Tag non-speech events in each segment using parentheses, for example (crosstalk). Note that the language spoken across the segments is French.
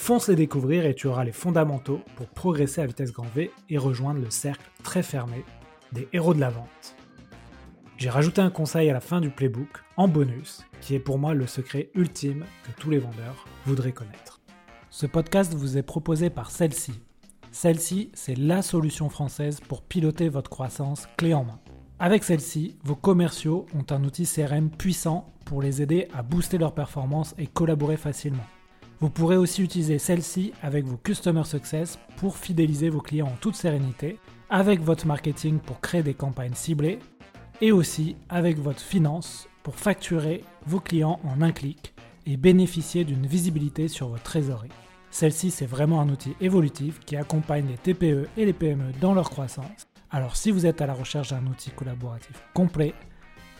Fonce les découvrir et tu auras les fondamentaux pour progresser à vitesse grand V et rejoindre le cercle très fermé des héros de la vente. J'ai rajouté un conseil à la fin du playbook, en bonus, qui est pour moi le secret ultime que tous les vendeurs voudraient connaître. Ce podcast vous est proposé par celle-ci. Celle-ci, c'est la solution française pour piloter votre croissance clé en main. Avec celle-ci, vos commerciaux ont un outil CRM puissant pour les aider à booster leur performance et collaborer facilement. Vous pourrez aussi utiliser celle-ci avec vos Customer Success pour fidéliser vos clients en toute sérénité, avec votre marketing pour créer des campagnes ciblées, et aussi avec votre finance pour facturer vos clients en un clic et bénéficier d'une visibilité sur votre trésorerie. Celle-ci, c'est vraiment un outil évolutif qui accompagne les TPE et les PME dans leur croissance. Alors si vous êtes à la recherche d'un outil collaboratif complet,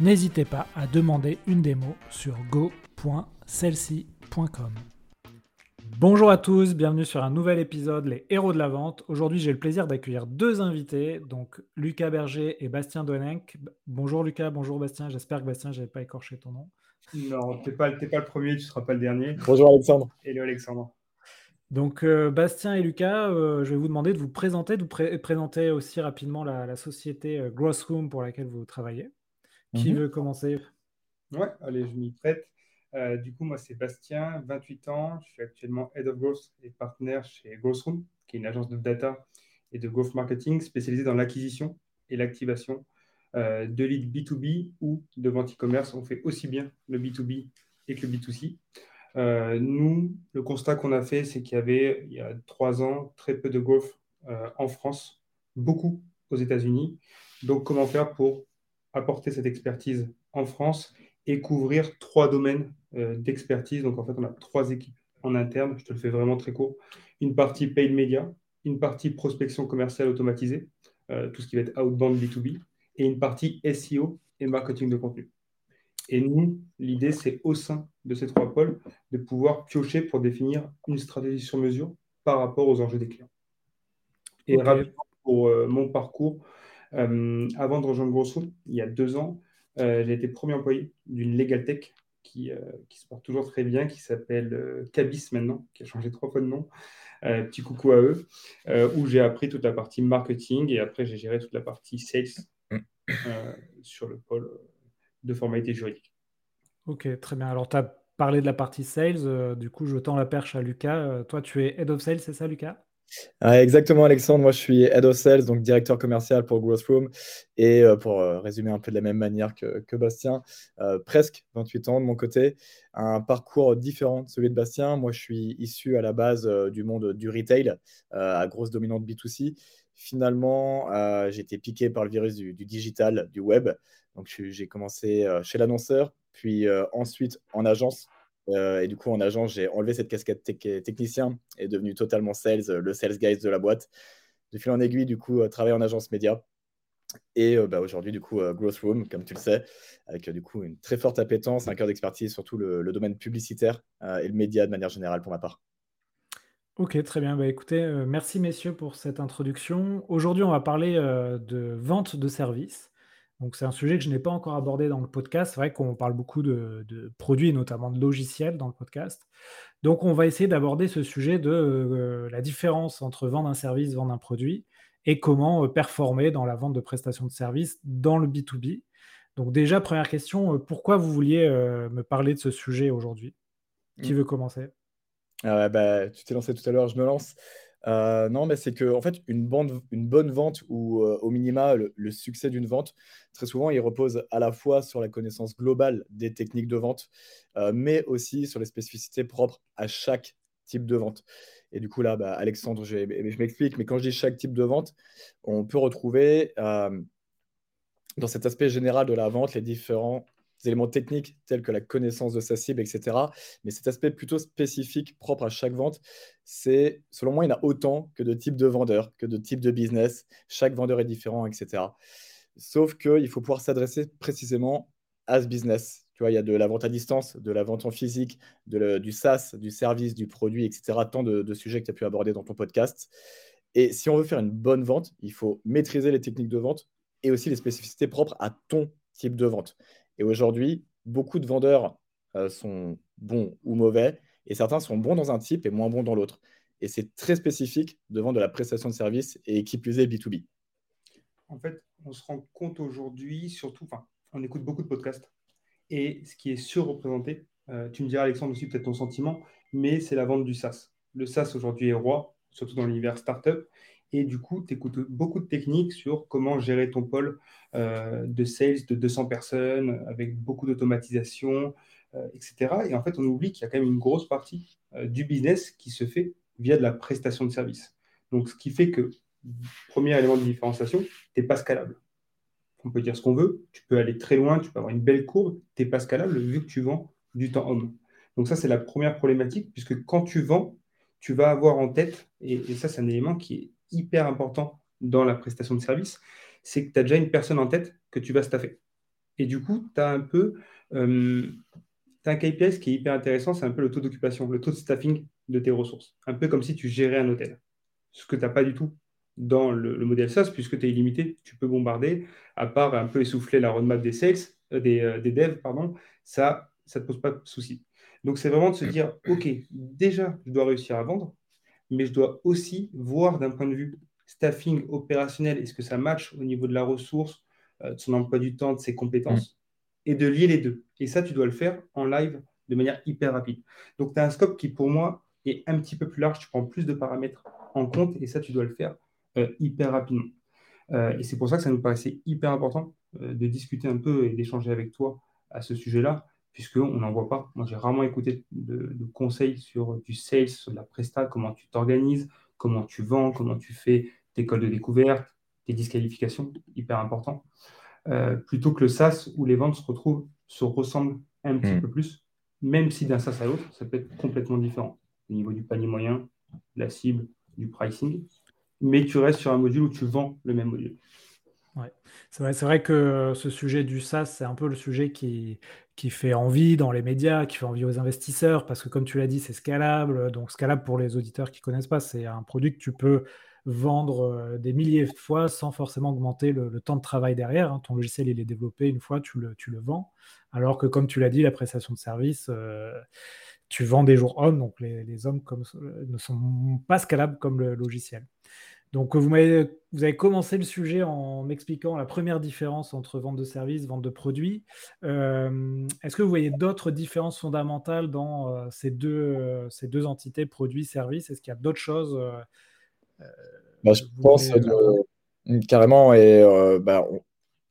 n'hésitez pas à demander une démo sur go.celci.com. Bonjour à tous, bienvenue sur un nouvel épisode Les Héros de la Vente. Aujourd'hui, j'ai le plaisir d'accueillir deux invités, donc Lucas Berger et Bastien Donenck. Bonjour Lucas, bonjour Bastien, j'espère que Bastien, je n'avais pas écorché ton nom. Non, tu n'es pas, pas, le premier, tu ne seras pas le dernier. Bonjour Alexandre. Hello Alexandre. Donc euh, Bastien et Lucas, euh, je vais vous demander de vous présenter, de vous présenter aussi rapidement la, société euh, Grossroom pour laquelle vous travaillez. Qui mhm. veut commencer? Ouais, allez, je m'y prête. Euh, du coup, moi, c'est Bastien, 28 ans. Je suis actuellement Head of Growth et partenaire chez Growthroom, qui est une agence de data et de growth marketing spécialisée dans l'acquisition et l'activation euh, de leads B2B ou de vente e-commerce. On fait aussi bien le B2B et que le B2C. Euh, nous, le constat qu'on a fait, c'est qu'il y avait, il y a trois ans, très peu de growth en France, beaucoup aux États-Unis. Donc, comment faire pour apporter cette expertise en France et couvrir trois domaines euh, d'expertise. Donc, en fait, on a trois équipes en interne. Je te le fais vraiment très court. Une partie paid media, une partie prospection commerciale automatisée, euh, tout ce qui va être outbound B2B, et une partie SEO et marketing de contenu. Et nous, l'idée, c'est au sein de ces trois pôles de pouvoir piocher pour définir une stratégie sur mesure par rapport aux enjeux des clients. Et rapidement, pour euh, mon parcours, avant de rejoindre Grosso, il y a deux ans, j'ai été premier employé d'une Legal Tech qui, euh, qui, se porte toujours très bien, qui s'appelle euh, Cabis maintenant, qui a changé trois fois de nom. Euh, petit coucou à eux, où j'ai appris toute la partie marketing et après j'ai géré toute la partie sales sur le pôle de formalité juridique. Ok, très bien. Alors tu as parlé de la partie sales, du coup je tends la perche à Lucas. toi tu es head of sales, c'est ça Lucas? Exactement, Alexandre. Moi, je suis Head of Sales, donc directeur commercial pour Growth Room. Et euh, pour euh, résumer un peu de la même manière que, Bastien, euh, presque 28 ans de mon côté, un parcours différent de celui de Bastien. Moi, je suis issu à la base du monde du retail, à grosse dominante B2C. Finalement, j'ai été piqué par le virus du digital, du web. Donc, j'ai commencé chez l'annonceur, puis ensuite en agence euh, et du coup, en agence, j'ai enlevé cette casquette technicien et devenu totalement sales, euh, le sales guys de la boîte. De fil en aiguille, du coup, euh, travailler en agence média. Et bah, aujourd'hui, du coup, Growth Room, comme tu le sais, avec du coup une très forte appétence, un cœur d'expertise, surtout le, le, domaine publicitaire et le média de manière générale pour ma part. Ok, très bien. Bah, écoutez, merci messieurs pour cette introduction. Aujourd'hui, on va parler de vente de services. Donc c'est un sujet que je n'ai pas encore abordé dans le podcast. C'est vrai qu'on parle beaucoup de, produits, notamment de logiciels dans le podcast. Donc on va essayer d'aborder ce sujet de euh, la différence entre vendre un service, vendre un produit, et comment euh, performer dans la vente de prestations de services dans le B2B. Donc déjà, première question, euh, pourquoi vous vouliez me parler de ce sujet aujourd'hui? Qui mmh. veut commencer? Ah bah, Tu t'es lancé tout à l'heure, je me lance. Euh, non, mais c'est que en fait, une, une bonne vente ou euh, au minima le, succès d'une vente, très souvent, il repose à la fois sur la connaissance globale des techniques de vente, euh, mais aussi sur les spécificités propres à chaque type de vente. Et du coup, là, bah, Alexandre, je, je m'explique, mais quand je dis chaque type de vente, on peut retrouver dans cet aspect général de la vente les différents éléments techniques tels que la connaissance de sa cible, etc. Mais cet aspect plutôt spécifique, propre à chaque vente, c'est, selon moi, il y en a autant que de types de vendeurs, que de types de business. Chaque vendeur est différent, etc. Sauf qu'il faut pouvoir s'adresser précisément à ce business. Tu vois, il y a de la vente à distance, de la vente en physique, du SaaS, du service, du produit, etc. Tant de, de sujets que tu as pu aborder dans ton podcast. Et si on veut faire une bonne vente, il faut maîtriser les techniques de vente et aussi les spécificités propres à ton type de vente. Et aujourd'hui, beaucoup de vendeurs euh, sont bons ou mauvais, et certains sont bons dans un type et moins bons dans l'autre. Et c'est très spécifique de vendre de la prestation de service et qui plus est B2B. En fait, on se rend compte aujourd'hui, surtout, enfin, on écoute beaucoup de podcasts, et ce qui est surreprésenté, euh, tu me diras Alexandre aussi peut-être ton sentiment, mais c'est la vente du SaaS. Le SaaS aujourd'hui est roi, surtout dans l'univers startup. Et du coup, tu écoutes beaucoup de techniques sur comment gérer ton pôle euh, de sales de 200 personnes avec beaucoup d'automatisation, euh, etc. Et en fait, on oublie qu'il y a quand même une grosse partie euh, du business qui se fait via de la prestation de service. Donc, ce qui fait que, premier élément de différenciation, tu n'es pas scalable. On peut dire ce qu'on veut, tu peux aller très loin, tu peux avoir une belle courbe, tu n'es pas scalable vu que tu vends du temps homme. Donc ça, c'est la première problématique, puisque quand tu vends, tu vas avoir en tête, et, ça c'est un élément qui est hyper important dans la prestation de service, c'est que tu as déjà une personne en tête que tu vas staffer. Et du coup, tu as un peu euh, as un KPS qui est hyper intéressant, c'est un peu le taux d'occupation, le taux de staffing de tes ressources. Un peu comme si tu gérais un hôtel. Ce que tu n'as pas du tout dans le, modèle SaaS, puisque tu es illimité, tu peux bombarder, à part un peu essouffler la roadmap des sales, euh, des, euh, des devs, pardon, ça ne te pose pas de souci. Donc, c'est vraiment de se dire, (clears throat) OK, déjà, je dois réussir à vendre, mais je dois aussi voir d'un point de vue staffing opérationnel, est-ce que ça match au niveau de la ressource, euh, de son emploi du temps, de ses compétences, mm. et de lier les deux. Et ça, tu dois le faire en live de manière hyper rapide. Donc, tu as un scope qui, pour moi, est un petit peu plus large. Tu prends plus de paramètres en compte, et ça, tu dois le faire euh, hyper rapidement. Euh, et c'est pour ça que ça nous paraissait hyper important de discuter un peu et d'échanger avec toi à ce sujet-là, puisqu'on n'en voit pas. Moi, j'ai rarement écouté de, conseils sur du sales, sur de la presta, comment tu t'organises, comment tu vends, comment tu fais tes codes de découverte, tes disqualifications, hyper important. Euh, plutôt que le SaaS où les ventes se retrouvent, se ressemblent un petit hmm. peu plus, même si d'un SaaS à l'autre, ça peut être complètement différent au niveau du panier moyen, la cible, du pricing, mais tu restes sur un module où tu vends le même module. C'est vrai, que ce sujet du SaaS, c'est un peu le sujet qui, fait envie dans les médias, qui fait envie aux investisseurs, parce que comme tu l'as dit, c'est scalable. Donc scalable pour les auditeurs qui ne connaissent pas, c'est un produit que tu peux vendre euh, des milliers de fois sans forcément augmenter le, temps de travail derrière. Hein. Ton logiciel, il est développé une fois, tu le, tu le vends. Alors que comme tu l'as dit, la prestation de service, euh, tu vends des jours hommes, donc les, les hommes comme, euh, ne sont pas scalables comme le logiciel. Donc, vous, avez, vous avez commencé le sujet en m'expliquant la première différence entre vente de services, vente de produits. Euh, est-ce que vous voyez d'autres différences fondamentales dans euh, ces, deux, euh, ces deux entités, produits, services? Est-ce qu'il y a d'autres choses bah, Je pense carrément, et bah,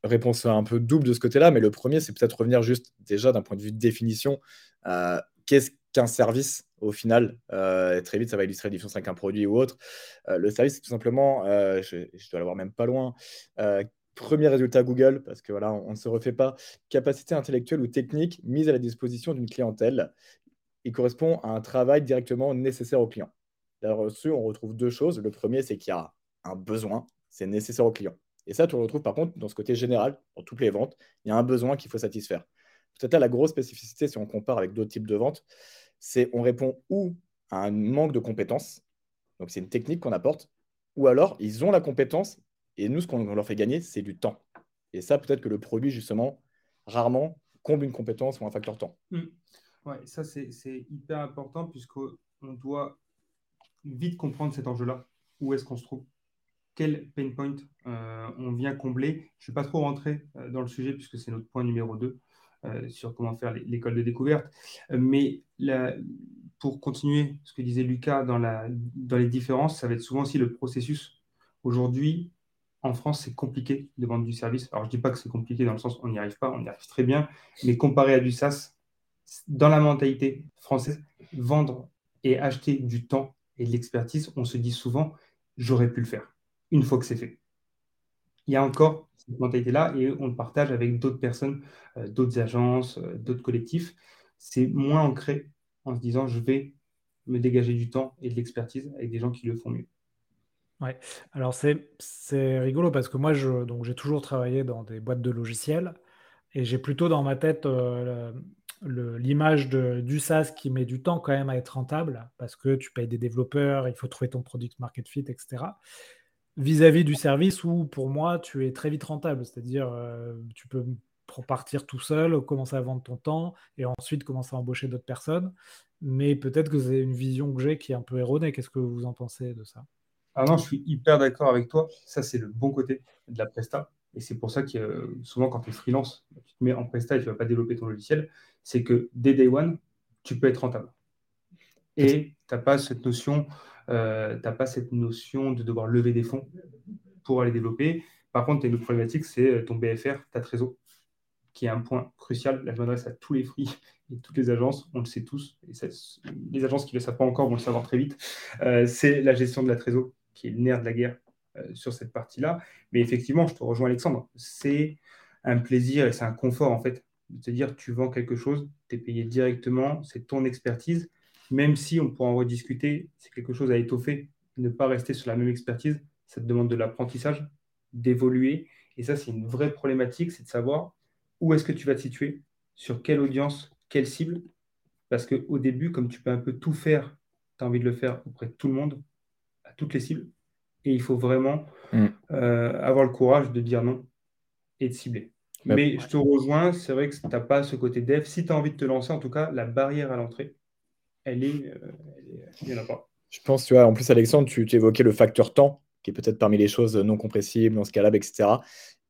réponse un peu double de ce côté-là, mais le premier, c'est peut-être revenir juste déjà d'un point de vue de définition. Qu'est-ce qu'un service au final. Euh, très vite, ça va illustrer la différence avec un produit ou autre. Euh, le service, c'est tout simplement, euh, je, dois l'avoir même pas loin, premier résultat Google, parce que voilà, on, ne se refait pas, capacité intellectuelle ou technique mise à la disposition d'une clientèle. Il correspond à un travail directement nécessaire au client. Là-dessus, on retrouve deux choses. Le premier, c'est qu'il y a un besoin, c'est nécessaire au client. Et ça, tu le retrouves par contre dans ce côté général, dans toutes les ventes. Il y a un besoin qu'il faut satisfaire. Peut-être la grosse spécificité si on compare avec d'autres types de ventes, c'est on répond ou à un manque de compétences, donc c'est une technique qu'on apporte, ou alors ils ont la compétence et nous, ce qu'on leur fait gagner, c'est du temps. Et ça, peut-être que le produit, justement, rarement comble une compétence ou un facteur temps. Mmh. Ça, c'est hyper important puisqu'on doit vite comprendre cet enjeu-là. Où est-ce qu'on se trouve? Quel pain point euh, on vient combler? Je ne vais pas trop rentrer euh, dans le sujet puisque c'est notre point numéro 2. Euh, sur comment faire l'école de découverte. Euh, mais pour continuer ce que disait Lucas dans, les différences, ça va être souvent aussi le processus. Aujourd'hui, en France, c'est compliqué de vendre du service. Alors, je ne dis pas que c'est compliqué dans le sens où on n'y arrive pas, on y arrive très bien, mais comparé à du SaaS, dans la mentalité française, vendre et acheter du temps et de l'expertise, on se dit souvent, j'aurais pu le faire, une fois que c'est fait. Il y a encore mentalité-là et on le partage avec d'autres personnes, euh, d'autres agences, euh, d'autres collectifs. C'est moins ancré en se disant je vais me dégager du temps et de l'expertise avec des gens qui le font mieux. Ouais, alors c'est rigolo parce que moi, j'ai toujours travaillé dans des boîtes de logiciels et j'ai plutôt dans ma tête euh, l'image du SaaS qui met du temps quand même à être rentable parce que tu payes des développeurs, il faut trouver ton product market fit, etc. Vis-à-vis du service où pour moi, tu es très vite rentable, c'est-à-dire euh, tu peux partir tout seul, commencer à vendre ton temps et ensuite commencer à embaucher d'autres personnes. Mais peut-être que c'est une vision que j'ai qui est un peu erronée. Qu'est-ce que vous en pensez de ça? Ah non, je suis hyper d'accord avec toi. Ça, c'est le bon côté de la Presta. Et c'est pour ça que souvent, quand tu es freelance, tu te mets en Presta et tu ne vas pas développer ton logiciel. C'est que dès day one, tu peux être rentable. Et tu n'as pas cette notion, euh, pas cette notion de devoir lever des fonds pour aller développer. Par contre, tu une problématique, c'est ton BFR, ta trésor, qui est un point crucial. Là, je m'adresse à tous les free et toutes les agences, on le sait tous. Et les agences qui ne le savent pas encore vont le savoir très vite. Euh, c'est la gestion de la trésor qui est le nerf de la guerre euh, sur cette partie-là. Mais effectivement, je te rejoins Alexandre, c'est un plaisir et c'est un confort en fait de te dire tu vends quelque chose, tu es payé directement, c'est ton expertise, même si on pourra en rediscuter, c'est quelque chose à étoffer, ne pas rester sur la même expertise, ça te demande de l'apprentissage, d'évoluer. Et ça, c'est une vraie problématique, c'est de savoir où est-ce que tu vas te situer, sur quelle audience, quelle cible. Parce qu'au début, comme tu peux un peu tout faire, tu as envie de le faire auprès de tout le monde, toutes les cibles. Et il faut vraiment mm. euh, avoir le courage de dire non et de cibler. Mais, je te rejoins, c'est vrai que tu n'as pas ce côté dev. Si tu as envie de te lancer, en tout cas, la barrière à l'entrée, elle est. Euh, il n'y en a pas. Je pense, tu vois, en plus, Alexandre, tu, tu évoquais le facteur temps, qui est peut-être parmi les choses non compressibles, non scalables, etc.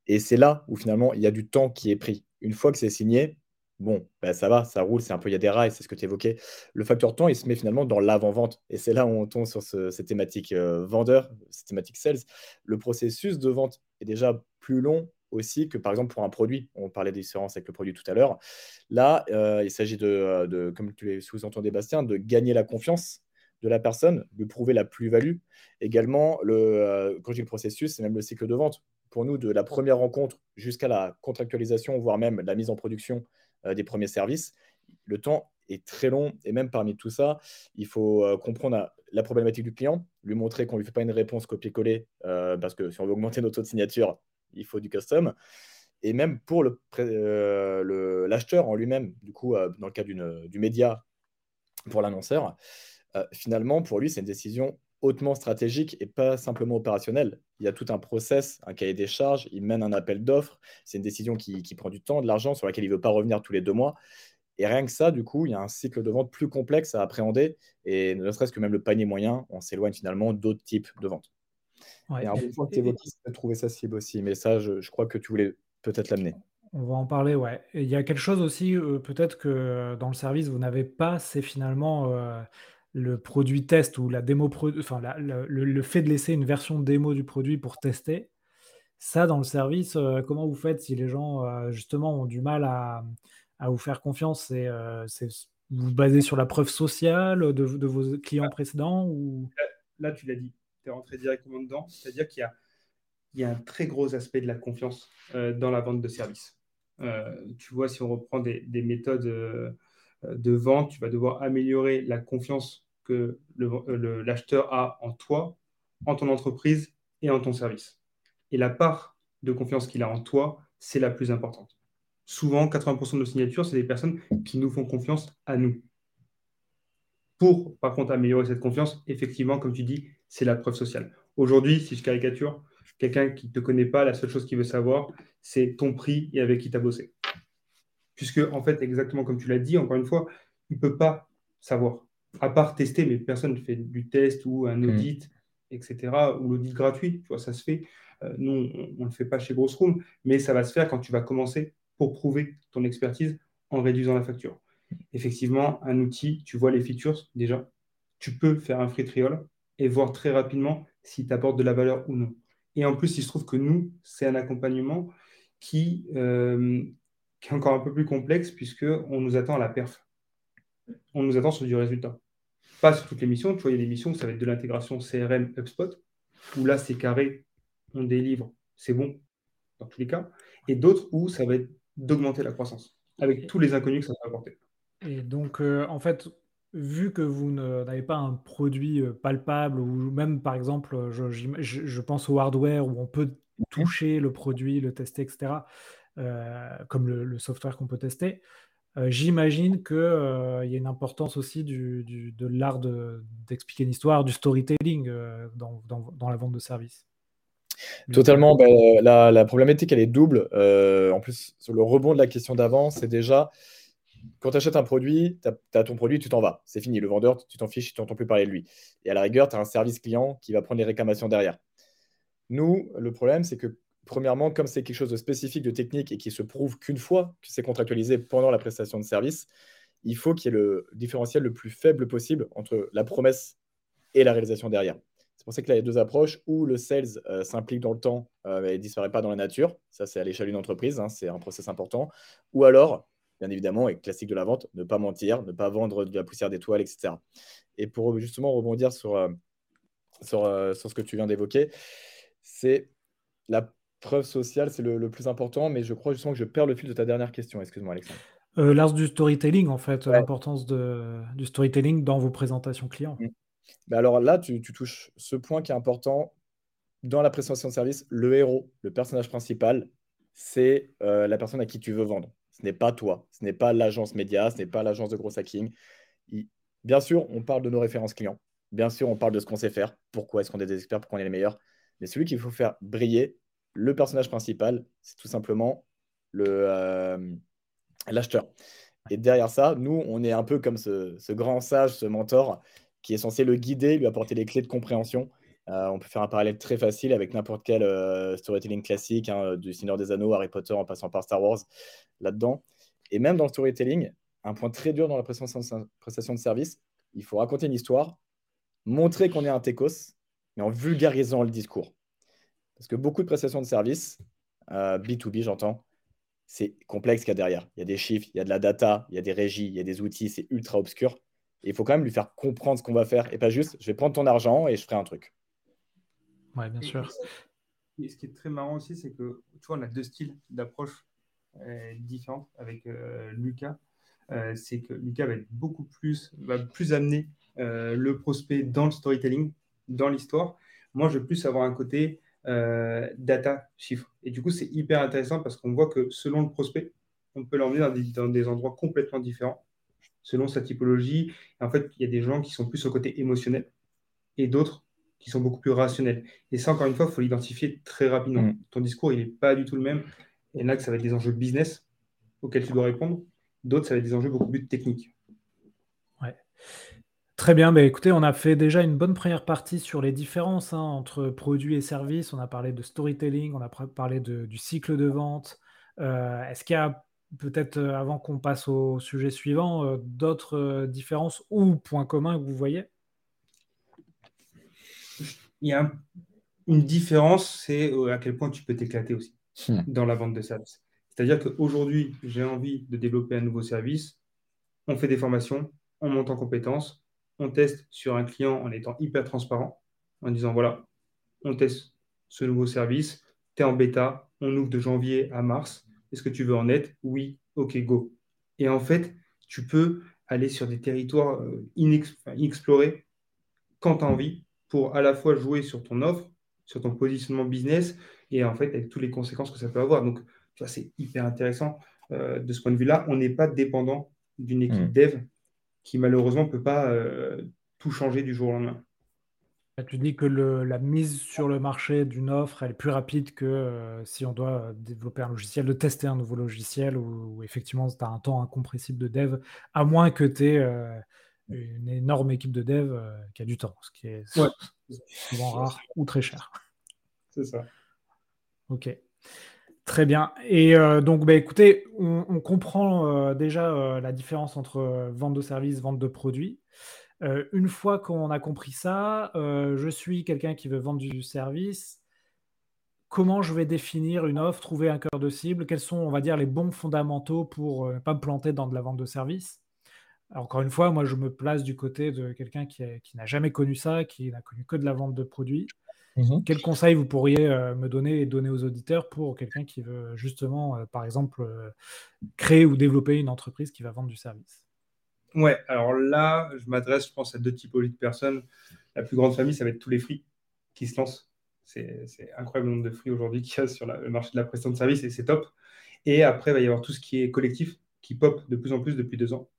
Et c'est là où finalement, il y a du temps qui est pris. Une fois que c'est signé, bon, ben ça va, ça roule, c'est un peu, il y a des rails, c'est ce que tu évoquais. Le facteur temps, il se met finalement dans l'avant-vente. Et c'est là où on tombe sur ce, cette thématique euh, vendeur, cette thématique sales. Le processus de vente est déjà plus long aussi que par exemple pour un produit. On parlait des différences avec le produit tout à l'heure. Là, euh, il s'agit de, de, comme tu l'as sous-entendu, Bastien, de gagner la confiance de la personne, de prouver la plus-value. Également, le, euh, quand je dis le processus, c'est même le cycle de vente. Pour nous, de la première rencontre jusqu'à la contractualisation, voire même la mise en production euh, des premiers services, le temps est très long. Et même parmi tout ça, il faut euh, comprendre la problématique du client, lui montrer qu'on ne lui fait pas une réponse copier-coller, euh, parce que si on veut augmenter notre taux de signature, il faut du custom. Et même pour l'acheteur le, en lui-même, du coup, dans le cas du média pour l'annonceur, finalement, pour lui, c'est une décision hautement stratégique et pas simplement opérationnel. Il y a tout un process, un cahier des charges, il mène un appel d'offres, c'est une décision qui, prend du temps, de l'argent, sur laquelle il ne veut pas revenir tous les deux mois. Et rien que ça, du coup, il y a un cycle de vente plus complexe à appréhender. Et ne serait-ce que même le panier moyen, on s'éloigne finalement d'autres types de ventes. Et un point que tu évoquais, c'est trouver ça cible aussi. Mais ça, je, crois que tu voulais peut-être l'amener. On va en parler, ouais. il y a quelque chose aussi, euh, peut-être que dans le service, vous n'avez pas, c'est finalement euh, le produit test ou la démo, enfin le, fait de laisser une version démo du produit pour tester, ça dans le service, euh, comment vous faites si les gens euh, justement ont du mal à, vous faire confiance? C'est euh, vous vous basez sur la preuve sociale de, vos clients précédents ou? là, tu l'as dit, tu es rentré directement dedans, c'est-à-dire qu'il y, y a, un très gros aspect de la confiance dans la vente de services. tu vois, si on reprend des, des méthodes de vente, tu vas devoir améliorer la confiance que l'acheteur a en toi, en ton entreprise et en ton service. Et la part de confiance qu'il a en toi, c'est la plus importante. Souvent, 80% de nos signatures, c'est des personnes qui nous font confiance à nous. Pour, par contre, améliorer cette confiance, effectivement, comme tu dis, c'est la preuve sociale. Aujourd'hui, si je caricature, quelqu'un qui ne te connaît pas, la seule chose qu'il veut savoir, c'est ton prix et avec qui tu as bossé. Puisque, en fait, exactement comme tu l'as dit, encore une fois, il ne peut pas savoir à part tester, mais personne ne fait du test ou un hmm. audit, etc., ou l'audit gratuit, tu vois, ça se fait. Euh, nous, on ne le fait pas chez Grossroom, mais ça va se faire quand tu vas commencer pour prouver ton expertise en réduisant la facture. Effectivement, un outil, tu vois les features déjà, tu peux faire un free trial et voir très rapidement s'il t'apporte de la valeur ou non. Et en plus, il se trouve que nous, c'est un accompagnement qui, euh, qui est encore un peu plus complexe puisqu'on nous attend à la perf. On nous attend sur du résultat pas sur toutes les missions. Tu vois, il y a des missions où ça va être de l'intégration CRM HubSpot, où là, c'est carré, on délivre, c'est bon. dans tous les cas, et d'autres où ça va être d'augmenter la croissance, avec tous les inconnus que ça va apporter. Et donc, euh, en fait, vu que vous n'avez pas un produit euh, palpable, ou même par exemple, je, je, pense au hardware où on peut mhm. toucher le produit, le tester, etc., euh, comme le, software qu'on peut tester, j'imagine qu'il il y a une importance aussi du, de l'art d'expliquer une histoire, du storytelling dans, dans, dans, la vente de services. Totalement. Ben, la, la, problématique, elle est double. en plus, sur le rebond de la question d'avant, c'est déjà quand tu achètes un produit, tu as, ton produit, tu t'en vas. C'est fini. Le vendeur, tu t'en fiches, tu n'entends plus parler de lui. Et à la rigueur, tu as un service client qui va prendre les réclamations derrière. Nous, le problème, c'est que, premièrement, comme c'est quelque chose de spécifique, de technique et qui se prouve qu'une fois que c'est contractualisé pendant la prestation de service, il faut qu'il y ait le différentiel le plus faible possible entre la promesse et la réalisation derrière. C'est pour ça que là, il y a deux approches où le sales euh, s'implique dans le temps euh, et ne disparaît pas dans la nature. Ça, c'est à l'échelle d'une entreprise, hein, c'est un process important. Ou alors, bien évidemment, et classique de la vente, ne pas mentir, ne pas vendre de la poussière d'étoiles, etc. Et pour justement rebondir sur, euh, euh, sur, ce que tu viens d'évoquer, c'est la preuve sociale, c'est le, plus important, mais je crois justement que je perds le fil de ta dernière question. Excuse-moi, Alexandre. Euh, L'art du storytelling, en fait, l'importance du storytelling dans vos présentations clients. Mmh. Ben alors là, tu, touches ce point qui est important dans la prestation de service. Le héros, le personnage principal, c'est la personne à qui tu veux vendre. Ce n'est pas toi, ce n'est pas l'agence média, ce n'est pas l'agence de gros hacking. Bien sûr, on parle de nos références clients. Bien sûr, on parle de ce qu'on sait faire. Pourquoi est-ce qu'on est des experts, pourquoi on est les meilleurs. Mais celui qu'il faut faire briller, le personnage principal, c'est tout simplement euh, l'acheteur. Et derrière ça, nous, on est un peu comme ce, grand sage, ce mentor, qui est censé le guider, lui apporter les clés de compréhension. Euh, on peut faire un parallèle très facile avec n'importe quel euh, storytelling classique, hein, du Seigneur des Anneaux, Harry Potter, en passant par Star Wars là-dedans. Et même dans le storytelling, un point très dur dans la prestation de service, il faut raconter une histoire, montrer qu'on est un techos, mais en vulgarisant le discours. Parce que beaucoup de prestations de service, B2B euh, j'entends, c'est complexe qu'il y a derrière. Il y a des chiffres, il y a de la data, il y a des régies, il y a des outils, c'est ultra obscur. Et il faut quand même lui faire comprendre ce qu'on va faire et pas juste je vais prendre ton argent et je ferai un truc. Oui, bien sûr. Et ce qui est très marrant aussi, c'est que tu vois, on a deux styles d'approche euh, différente avec euh, Lucas, euh, c'est que Lucas va être beaucoup plus, va plus amener le prospect dans le storytelling, dans l'histoire. Moi, je vais plus avoir un côté data, chiffre. Et du coup, c'est hyper intéressant parce qu'on voit que selon le prospect, on peut l'emmener dans des, dans des endroits complètement différents selon sa typologie. En fait, il y a des gens qui sont plus au côté émotionnel et d'autres qui sont beaucoup plus rationnels. Et ça, encore une fois, il faut l'identifier très rapidement. Mm. Ton discours, il n'est pas du tout le même. Il y en a que ça va être des enjeux business auxquels tu dois répondre. D'autres, ça va être des enjeux beaucoup plus techniques. Ouais. Très bien, bah, écoutez, on a fait déjà une bonne première partie sur les différences hein, entre produits et services. On a parlé de storytelling, on a parlé du cycle de vente. Euh, est-ce qu'il y a peut-être, euh, avant qu'on passe au sujet suivant, euh, d'autres différences ou points communs que vous voyez? Il y a une différence, c'est à quel point tu peux t'éclater aussi. Hmm. dans la vente de services. C'est-à-dire qu'aujourd'hui, j'ai envie de développer un nouveau service, on fait des formations, on monte en compétences, on teste sur un client en étant hyper transparent, en disant voilà, on teste ce nouveau service, tu es en bêta, on ouvre de janvier à mars, est-ce que tu veux en être? Oui, ok, go. Et en fait, tu peux aller sur des territoires euh, inexplorés quand tu as envie pour à la fois jouer sur ton offre, sur ton positionnement business, et en fait avec toutes les conséquences que ça peut avoir. Donc, tu vois, c'est hyper intéressant euh, de ce point de vue-là. On n'est pas dépendant d'une équipe mm. dev qui malheureusement ne peut pas euh, tout changer du jour au lendemain. Tu dis que la mise sur le marché d'une offre elle est plus rapide que euh, si on doit développer un logiciel, de tester un nouveau logiciel où, effectivement tu as un temps incompressible de dev, à moins que tu aies une énorme équipe de dev qui a du temps, ce qui est souvent rare ou très cher. C'est ça. Ok. Très bien. Et euh, donc, bah, écoutez, on, comprend euh, déjà euh, la différence entre vente de services, vente de produits. une fois qu'on a compris ça, je suis quelqu'un qui veut vendre du service. Comment je vais définir une offre, trouver un cœur de cible? Quels sont, on va dire, les bons fondamentaux pour ne pas me planter dans de la vente de service Encore une fois, moi, je me place du côté de quelqu'un qui, qui n'a jamais connu ça, qui n'a connu que de la vente de produits. Mhm. Quel conseil vous pourriez me donner et donner aux auditeurs pour quelqu'un qui veut justement, par exemple, créer ou développer une entreprise qui va vendre du service? Ouais, alors là, je m'adresse, je pense, à deux typologies de personnes. La plus grande famille, ça va être tous les fruits qui se lancent. C'est incroyable le nombre de fruits aujourd'hui qu'il y a sur le marché de la prestation de service et c'est top. Et après, il va y avoir tout ce qui est collectif qui pop de plus en plus depuis deux ans.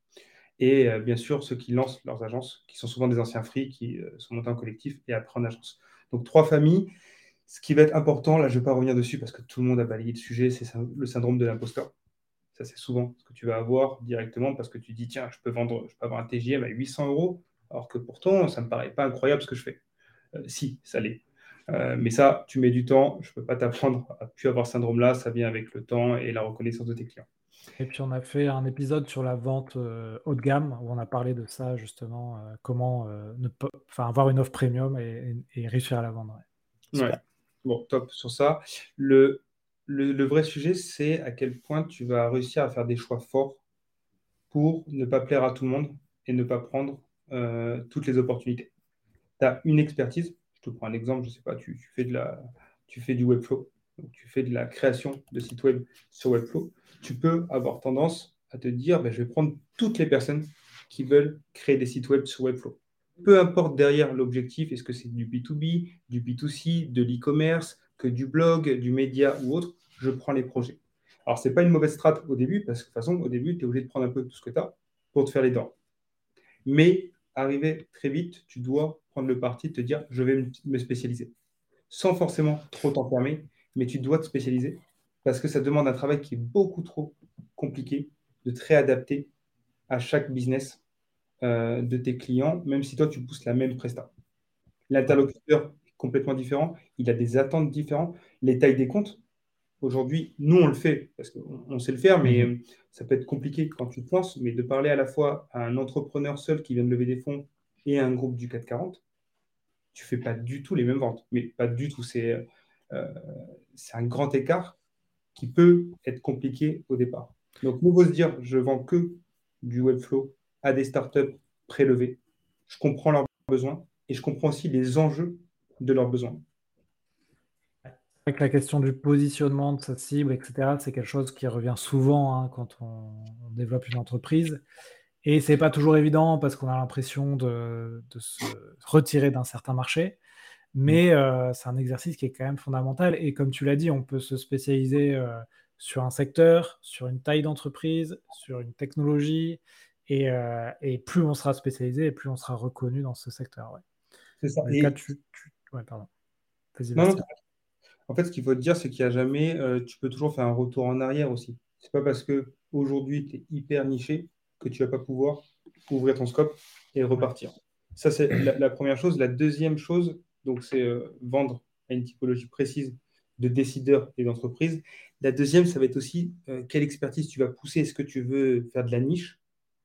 Et bien sûr, ceux qui lancent leurs agences, qui sont souvent des anciens free, qui sont montés en collectif et après en agence. Donc, trois familles. Ce qui va être important, là, je ne vais pas revenir dessus parce que tout le monde a balayé le sujet, c'est le syndrome de l'imposteur. Ça, c'est souvent ce que tu vas avoir directement parce que tu dis, tiens, je peux vendre, je peux avoir un TGM à 800 euros, alors que pourtant, ça ne me paraît pas incroyable ce que je fais. Euh, si, ça l'est. Euh, mais ça, tu mets du temps. Je ne peux pas t'apprendre à plus avoir ce syndrome-là. Ça vient avec le temps et la reconnaissance de tes clients. Et puis on a fait un épisode sur la vente euh, haut de gamme où on a parlé de ça justement, euh, comment euh, ne pas, avoir une offre premium et, réussir à la vendre. Ouais. Bon, top sur ça. Le, le, vrai sujet, c'est à quel point tu vas réussir à faire des choix forts pour ne pas plaire à tout le monde et ne pas prendre toutes les opportunités. Tu as une expertise. Je te prends un exemple, je ne sais pas, tu, fais de la, tu fais du Webflow, tu fais de la création de sites web sur Webflow tu peux avoir tendance à te dire, ben, je vais prendre toutes les personnes qui veulent créer des sites web sur Webflow. Peu importe derrière l'objectif, est-ce que c'est du B2B, du B2C, de l'e-commerce, que du blog, du média ou autre, je prends les projets. Alors, ce n'est pas une mauvaise strate au début, parce que de toute façon, au début, tu es obligé de prendre un peu tout ce que tu as pour te faire les dents. Mais arriver très vite, tu dois prendre le parti de te dire, je vais me spécialiser. Sans forcément trop t'enfermer, mais tu dois te spécialiser parce que ça demande un travail qui est beaucoup trop compliqué de très adapter à chaque business euh, de tes clients, même si toi, tu pousses la même presta. L'interlocuteur est complètement différent, il a des attentes différentes, les tailles des comptes. Aujourd'hui, nous, on le fait parce qu'on sait le faire, mais mhm. ça peut être compliqué quand tu penses, mais de parler à la fois à un entrepreneur seul qui vient de lever des fonds et à un groupe du 440, tu fais pas du tout les mêmes ventes, mais pas du tout. C'est euh, un grand écart qui peut être compliqué au départ. Donc, nous, se dire, je vends que du Webflow à des startups prélevées. Je comprends leurs besoins et je comprends aussi les enjeux de leurs besoins. Avec la question du positionnement de sa cible, etc., c'est quelque chose qui revient souvent hein, quand on, développe une entreprise. Et c'est pas toujours évident parce qu'on a l'impression de, se retirer d'un certain marché. Mais euh, c'est un exercice qui est quand même fondamental. Et comme tu l'as dit, on peut se spécialiser euh, sur un secteur, sur une taille d'entreprise, sur une technologie. Et, euh, et, plus on sera spécialisé, et plus on sera reconnu dans ce secteur. Ouais. C'est ça. Et... tu, Ouais, pardon. Non, en fait, ce qu'il faut te dire, c'est qu'il n'y a jamais. tu peux toujours faire un retour en arrière aussi. C'est pas parce que aujourd'hui tu es hyper niché que tu vas pas pouvoir ouvrir ton scope et repartir. Ça, c'est la, première chose. La deuxième chose, donc c'est euh, vendre à une typologie précise de décideurs et d'entreprises. La deuxième, ça va être aussi euh, quelle expertise tu vas pousser. Est-ce que tu veux faire de la niche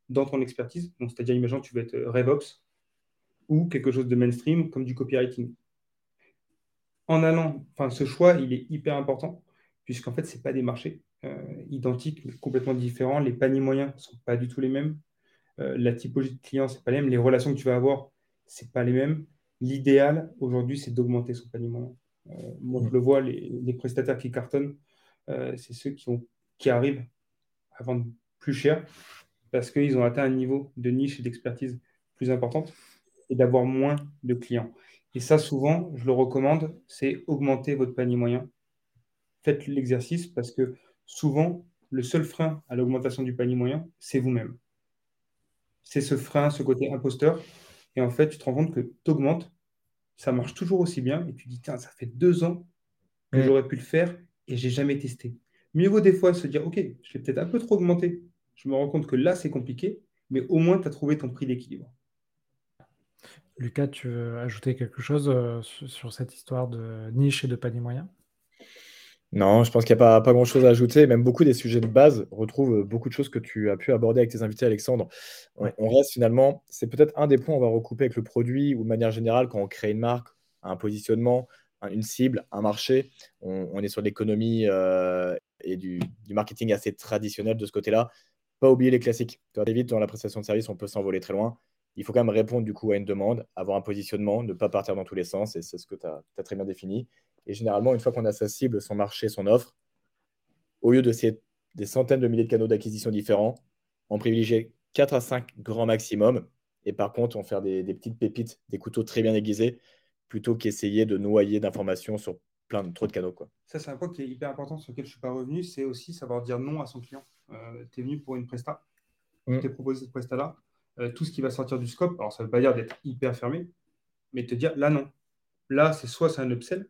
dans ton expertise? Donc, c'est-à-dire, imaginons tu veux être euh, RevOps ou quelque chose de mainstream comme du copywriting. En allant, enfin, ce choix, il est hyper important puisqu'en fait, ce n'est pas des marchés identiques, mais complètement différents. Les paniers moyens ne sont pas du tout les mêmes. la typologie de clients, ce n'est pas les mêmes. Les relations que tu vas avoir, ce n'est pas les mêmes. L'idéal aujourd'hui, c'est d'augmenter son panier moyen. Euh, moi, je le vois, les, prestataires qui cartonnent, euh, c'est ceux qui, qui arrivent à vendre plus cher parce qu'ils ont atteint un niveau de niche et d'expertise plus importante et d'avoir moins de clients. Et ça, souvent, je le recommande, c'est augmenter votre panier moyen. Faites l'exercice parce que souvent, le seul frein à l'augmentation du panier moyen, c'est vous-même. C'est ce frein, ce côté imposteur. Et en fait, tu te rends compte que tu augmentes ça marche toujours aussi bien. Et tu dis, tiens, ça fait deux ans que j'aurais pu le faire et j'ai jamais testé. Mieux vaut des fois se dire, OK, je vais peut-être un peu trop augmenter. Je me rends compte que là, c'est compliqué, mais au moins, tu as trouvé ton prix d'équilibre. Lucas, tu veux ajouter quelque chose euh, sur cette histoire de niche et de panier moyen? Non, je pense qu'il n'y a pas, pas grand-chose à ajouter. Même beaucoup des sujets de base retrouvent beaucoup de choses que tu as pu aborder avec tes invités, Alexandre. On, reste finalement, c'est peut-être un des points on va recouper avec le produit ou de manière générale quand on crée une marque, un positionnement, une cible, un marché. On, est sur l'économie euh, et du, marketing assez traditionnel de ce côté-là. Pas oublier les classiques. Vite, dans la prestation de service, on peut s'envoler très loin. il faut quand même répondre du coup à une demande, avoir un positionnement, ne pas partir dans tous les sens, et c'est ce que tu as, très bien défini. Et généralement, une fois qu'on a sa cible, son marché, son offre, au lieu de ces, des centaines de milliers de canaux d'acquisition différents, on privilégie 4 à 5 grands maximum, et par contre, on fait des, des petites pépites, des couteaux très bien aiguisés, plutôt qu'essayer de noyer d'informations sur plein de trop de canaux. Quoi. Ça, c'est un point qui est hyper important sur lequel je ne suis pas revenu, c'est aussi savoir dire non à son client. Euh, tu es venu pour une presta, mm. tu t'es proposé cette presta-là, euh, tout ce qui va sortir du scope, alors ça ne veut pas dire d'être hyper fermé, mais te dire là non. Là, c'est soit c'est un upsell,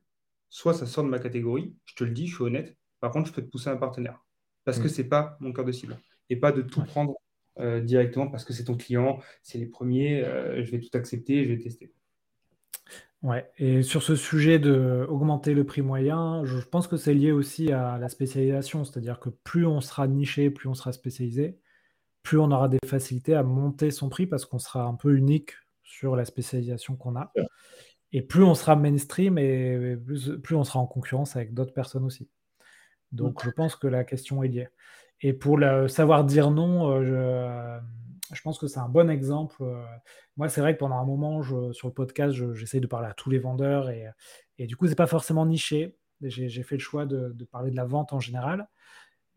soit ça sort de ma catégorie, je te le dis, je suis honnête. Par contre, je peux te pousser un partenaire. Parce que mm. ce n'est pas mon cœur de cible. Et pas de tout prendre euh, directement parce que c'est ton client, c'est les premiers, je vais tout accepter, je vais tester. Ouais, et sur ce sujet de augmenter le prix moyen, je pense que c'est lié aussi à la spécialisation, c'est-à-dire que plus on sera niché, plus on sera spécialisé, plus on aura des facilités à monter son prix parce qu'on sera un peu unique sur la spécialisation qu'on a. Et plus on sera mainstream et plus, on sera en concurrence avec d'autres personnes aussi. Donc je pense que la question est liée. Et pour le savoir dire non, euh, je, pense que c'est un bon exemple. Euh, moi, c'est vrai que pendant un moment, sur le podcast, j'essaye de parler à tous les vendeurs et, du coup, c'est pas forcément niché. J'ai fait le choix de, parler de la vente en général.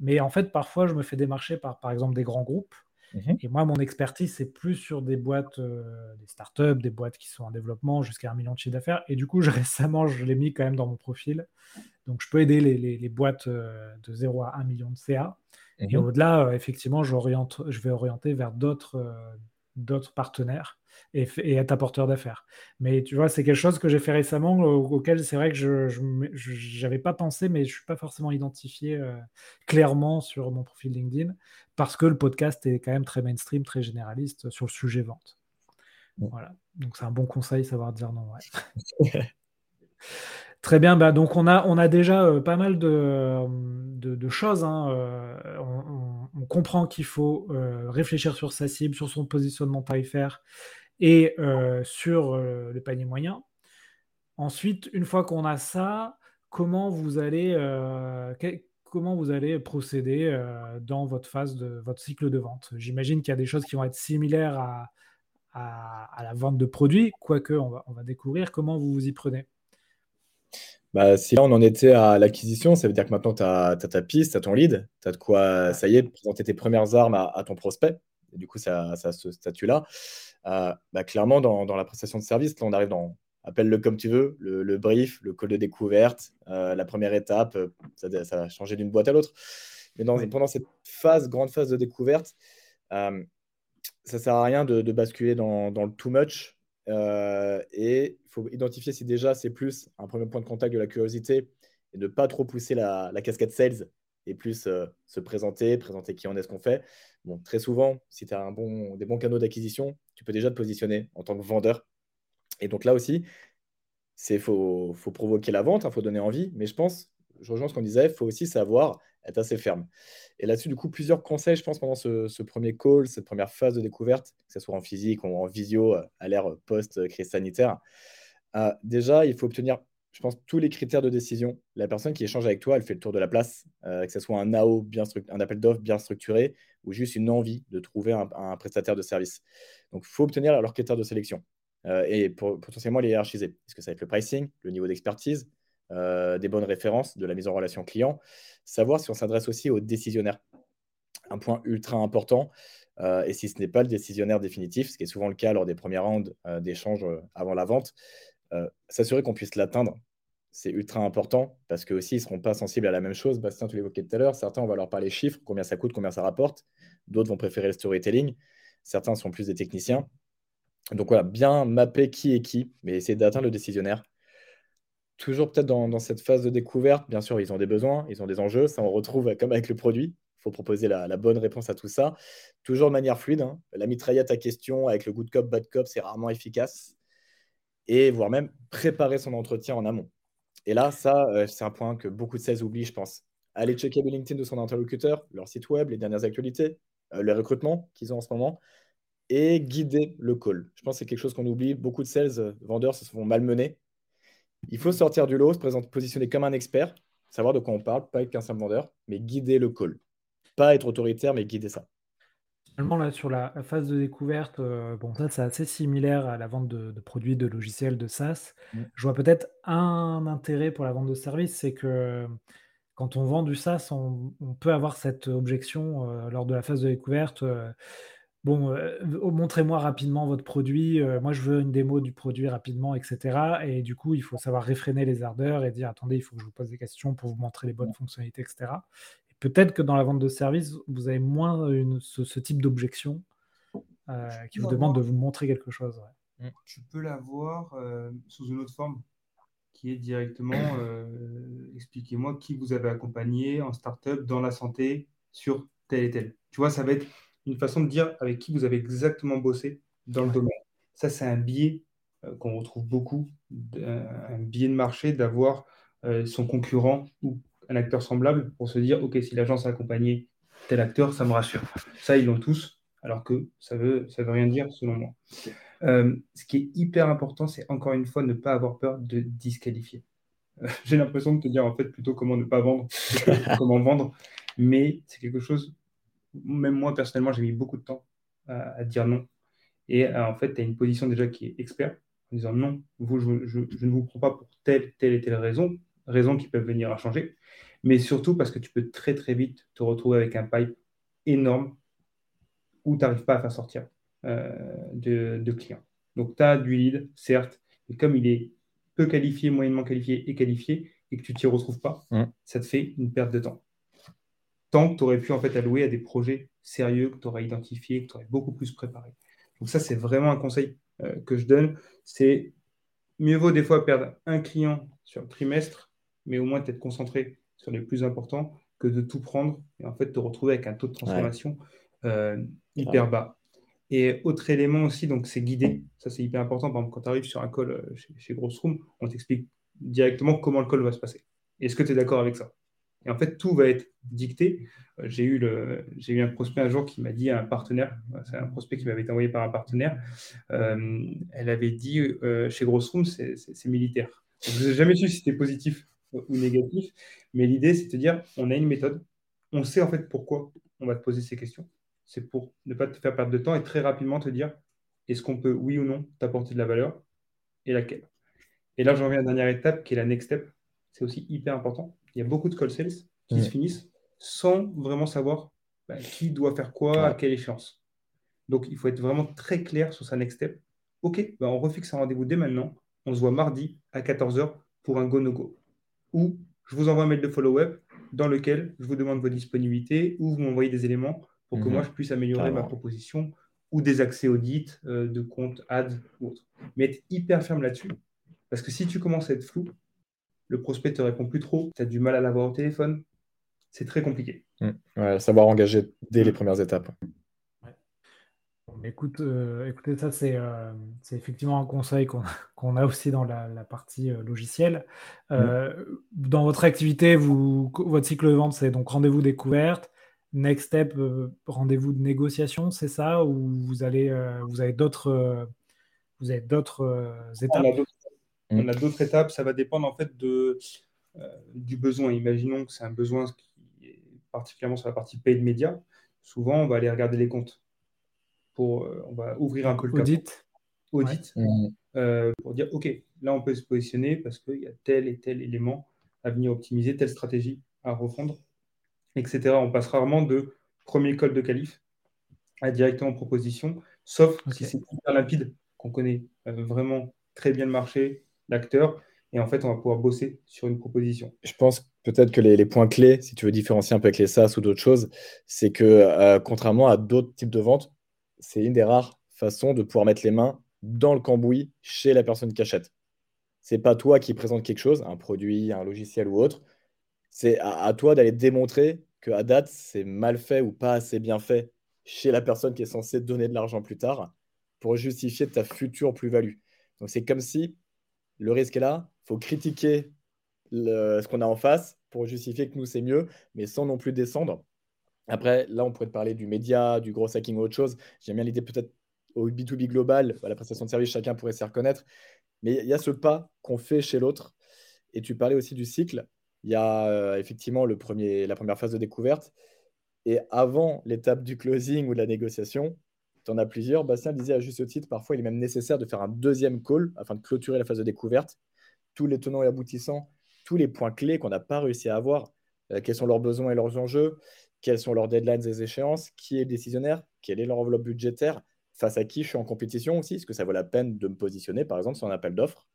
Mais en fait, parfois, je me fais démarcher par, par exemple, des grands groupes. Mhm. Et moi, mon expertise, c'est plus sur des boîtes, euh, des startups, des boîtes qui sont en développement jusqu'à un million de chiffre d'affaires. Et du coup, (laughs) récemment, je l'ai mis quand même dans mon profil. Donc, je peux aider les, les, boîtes euh, de 0 à 1 million de CA. Et mhm. au-delà, euh, effectivement, je vais orienter vers d'autres euh, partenaires et, être apporteur d'affaires. Mais tu vois, c'est quelque chose que j'ai fait récemment, auquel c'est vrai que je n'avais pas pensé, mais je ne suis pas forcément identifié euh, clairement sur mon profil LinkedIn, parce que le podcast est quand même très mainstream, très généraliste sur le sujet vente. Voilà. Donc c'est un bon conseil, savoir dire non. Ouais. (laughs) Très bien, bah, donc on a, on a déjà euh, pas mal de, de, choses. Hein, euh, on, comprend qu'il faut euh, réfléchir sur sa cible, sur son positionnement tarifaire et sur le panier moyen. Ensuite, une fois qu'on a ça, comment vous allez, procéder dans votre phase de votre cycle de vente? J'imagine qu'il y a des choses qui vont être similaires à, à, la vente de produits, quoique on va, on va découvrir comment vous vous y prenez. Bah, si là on en était à l'acquisition, ça veut dire que maintenant tu as, ta piste, tu as ton lead, tu as de quoi, ça y est, présenter tes premières armes à, ton prospect. Et du coup, ça, ça a ce statut-là. Euh, bah, clairement, dans, la prestation de service, là, on arrive dans, appelle-le comme tu veux, le, brief, le call de découverte, euh, la première étape, euh, ça, ça va changer d'une boîte à l'autre. Mais dans, pendant cette phase, grande phase de découverte, ça ne sert à rien de, basculer dans, dans, le too much euh, et il faut identifier si déjà c'est plus un premier point de contact de la curiosité et ne pas trop pousser la, casquette sales et plus euh, se présenter, présenter qui on est, ce qu'on fait. Bon, très souvent, si tu as un bon, des bons canaux d'acquisition, tu peux déjà te positionner en tant que vendeur. Et donc là aussi, il faut, faut, provoquer la vente, il hein, faut donner envie. Mais je pense, je rejoins ce qu'on disait, il faut aussi savoir être assez ferme. Et là-dessus, du coup, plusieurs conseils, je pense, pendant ce, premier call, cette première phase de découverte, que ce soit en physique ou en visio, euh, à l'ère post-crise sanitaire. Euh, déjà, il faut obtenir, je pense, tous les critères de décision. La personne qui échange avec toi, elle fait le tour de la place, euh, que ce soit un AO, bien un appel d'offres bien structuré ou juste une envie de trouver un, prestataire de service. Donc, il faut obtenir leurs critères de sélection et pour, potentiellement les hiérarchiser. Est-ce que ça va être le pricing, le niveau d'expertise, des bonnes références, de la mise en relation client savoir si on s'adresse aussi aux décisionnaires. Un point ultra important, euh, et si ce n'est pas le décisionnaire définitif, ce qui est souvent le cas lors des premières rounds euh, d'échanges euh, avant la vente, s'assurer qu'on puisse l'atteindre. C'est ultra important parce que aussi ils ne seront pas sensibles à la même chose. Bastien, tu l'évoquais tout à l'heure. Certains, on va leur parler chiffres, combien ça coûte, combien ça rapporte. D'autres vont préférer le storytelling. Certains sont plus des techniciens. Donc voilà, bien mapper qui est qui, mais essayer d'atteindre le décisionnaire toujours peut-être dans, cette phase de découverte, bien sûr, ils ont des besoins, ils ont des enjeux. Ça, on retrouve comme avec le produit. Il faut proposer la, bonne réponse à tout ça. Toujours de manière fluide. Hein. La mitraillette à question avec le good cop, bad cop, c'est rarement efficace. Et voire même préparer son entretien en amont. Et là, ça, euh, c'est un point que beaucoup de sales oublient, je pense. Aller checker le LinkedIn de son interlocuteur, leur site web, les dernières actualités, euh, les recrutements qu'ils ont en ce moment, et guider le call. Je pense que c'est quelque chose qu'on oublie. Beaucoup de sales, euh, vendeurs se font malmener il faut sortir du lot, se présenter, positionner comme un expert, savoir de quoi on parle, pas être qu'un simple vendeur, mais guider le call. Pas être autoritaire, mais guider ça. Là, sur la, phase de découverte, euh, bon, ça, c'est assez similaire à la vente de, produits, de logiciels, de SaaS. Mm. Je vois peut-être un intérêt pour la vente de services, c'est que quand on vend du SaaS, on, peut avoir cette objection euh, lors de la phase de découverte. Euh, bon, montrez-moi rapidement votre produit. moi, je veux une démo du produit rapidement, etc. Et du coup, il faut savoir réfréner les ardeurs et dire attendez, il faut que je vous pose des questions pour vous montrer les bonnes fonctionnalités, etc. Peut-être que dans la vente de services, vous avez moins ce, type d'objection euh, qui vous demande de vous montrer quelque chose. Mm. Tu peux l'avoir euh, sous une autre forme, qui est directement (coughs) euh, expliquez-moi qui vous avez accompagné en startup dans la santé sur tel et tel. Tu vois, ça va être une façon de dire avec qui vous avez exactement bossé dans le domaine. Ça, c'est un biais qu'on retrouve beaucoup, un biais de marché d'avoir son concurrent ou un acteur semblable pour se dire, OK, si l'agence a accompagné tel acteur, ça me rassure. Ça, ils l'ont tous, alors que ça veut, ça veut rien dire selon moi. Euh, ce qui est hyper important, c'est encore une fois ne pas avoir peur de disqualifier. Euh, (laughs) j'ai l'impression de te dire en fait plutôt comment ne pas vendre, (laughs) comment vendre, mais c'est quelque chose, même moi personnellement, j'ai mis beaucoup de temps à, dire non. Et euh, en fait, tu as une position déjà qui est expert, en disant non, vous, je, je, ne vous prends pas pour telle, telle et telle raison, raisons qui peuvent venir à changer mais surtout parce que tu peux très très vite te retrouver avec un pipe énorme où tu n'arrives pas à faire sortir euh, de, clients. Donc tu as du lead, certes, mais comme il est peu qualifié, moyennement qualifié et qualifié, et que tu ne t'y retrouves pas, mmh. ça te fait une perte de temps. Que tu aurais pu en fait allouer à des projets sérieux que tu aurais identifiés, que tu aurais beaucoup plus préparé. Donc ça, c'est vraiment un conseil euh, que je donne. C'est mieux vaut des fois perdre un client sur un trimestre, mais au moins être concentré sur les plus importants que de tout prendre et en fait te retrouver avec un taux de transformation euh, hyper bas. Et autre élément aussi, donc c'est guidé. Ça, c'est hyper important. Par exemple, quand tu arrives sur un call euh, chez, chez Grossroom, on t'explique directement comment le call va se passer. Est-ce que tu es d'accord avec ça? Et en fait, tout va être dicté. Euh, j'ai eu, un prospect un jour qui m'a dit à un partenaire, c'est un prospect qui m'avait été envoyé par un partenaire, elle avait dit chez Grossroom, c'est, c'est militaire. je n'ai jamais su si c'était positif ou négatif. Mais l'idée, c'est de dire, on a une méthode, on sait en fait pourquoi on va te poser ces questions. C'est pour ne pas te faire perdre de temps et très rapidement te dire, est-ce qu'on peut, oui ou non, t'apporter de la valeur et laquelle? Et là, j'en viens à la dernière étape qui est la next step. C'est aussi hyper important. Il y a beaucoup de call sales qui se finissent sans vraiment savoir bah, qui doit faire quoi, à quelle échéance. Donc, il faut être vraiment très clair sur sa next step. OK, bah, on refixe un rendez-vous dès maintenant. On se voit mardi à 14h pour un go-no-go ou je vous envoie un mail de follow-up dans lequel je vous demande vos disponibilités ou vous m'envoyez des éléments pour que mhm. moi je puisse améliorer ma proposition ou des accès audits euh, de compte ads ou autre. Mais être hyper ferme là-dessus parce que si tu commences à être flou, le prospect te répond plus trop, tu as du mal à l'avoir au téléphone, c'est très compliqué. Mm. savoir engager dès les premières étapes. Écoute, euh, écoutez, ça, euh, c'est effectivement un conseil qu'on a (laughs) aussi dans la, partie euh, logicielle. Dans votre activité, vous, votre cycle de vente, c'est donc rendez-vous découverte, next step, rendez-vous de négociation, c'est ça? Ou vous, allez, vous avez d'autres vous avez d'autres étapes? On a d'autres étapes, ça va dépendre en fait de, du besoin. Imaginons que c'est un besoin qui est particulièrement sur la partie paid média. Souvent, on va aller regarder les comptes pour, euh, on va ouvrir un call audit, audit. Euh, pour dire, OK, là, on peut se positionner parce qu'il y a tel et tel élément à venir optimiser, telle stratégie à refondre, etc. On passe rarement de premier call de qualif à directement proposition, sauf si c'est hyper limpide, qu'on connaît euh, vraiment très bien le marché, l'acteur, et en fait, on va pouvoir bosser sur une proposition. Je pense peut-être que les, points clés, si tu veux différencier un peu avec les SaaS ou d'autres choses, c'est que contrairement à d'autres types de ventes, c'est une des rares façons de pouvoir mettre les mains dans le cambouis chez la personne qui achète. C'est pas toi qui présente quelque chose, un produit, un logiciel ou autre. C'est à, toi d'aller démontrer que à date, c'est mal fait ou pas assez bien fait chez la personne qui est censée donner de l'argent plus tard pour justifier ta future plus-value. Donc c'est comme si le risque est là, il faut critiquer ce qu'on a en face pour justifier que nous c'est mieux, mais sans non plus descendre. Après, là, on pourrait te parler du média, du gros hacking ou autre chose. J'aime bien l'idée peut-être au B2B global, à la prestation de service, chacun pourrait s'y reconnaître. Mais il y a ce pas qu'on fait chez l'autre. Et tu parlais aussi du cycle. Il y a euh, effectivement le premier, la première phase de découverte. Et avant l'étape du closing ou de la négociation, tu en as plusieurs. Bastien disait à juste titre, parfois il est même nécessaire de faire un deuxième call afin de clôturer la phase de découverte. Tous les tenants et aboutissants, tous les points clés qu'on n'a pas réussi à avoir, euh, quels sont leurs besoins et leurs enjeux, quels sont leurs deadlines et échéances, qui est décisionnaire, quelle est leur enveloppe budgétaire, face à qui je suis en compétition aussi, est-ce que ça vaut la peine de me positionner, par exemple, sur un appel d'offres?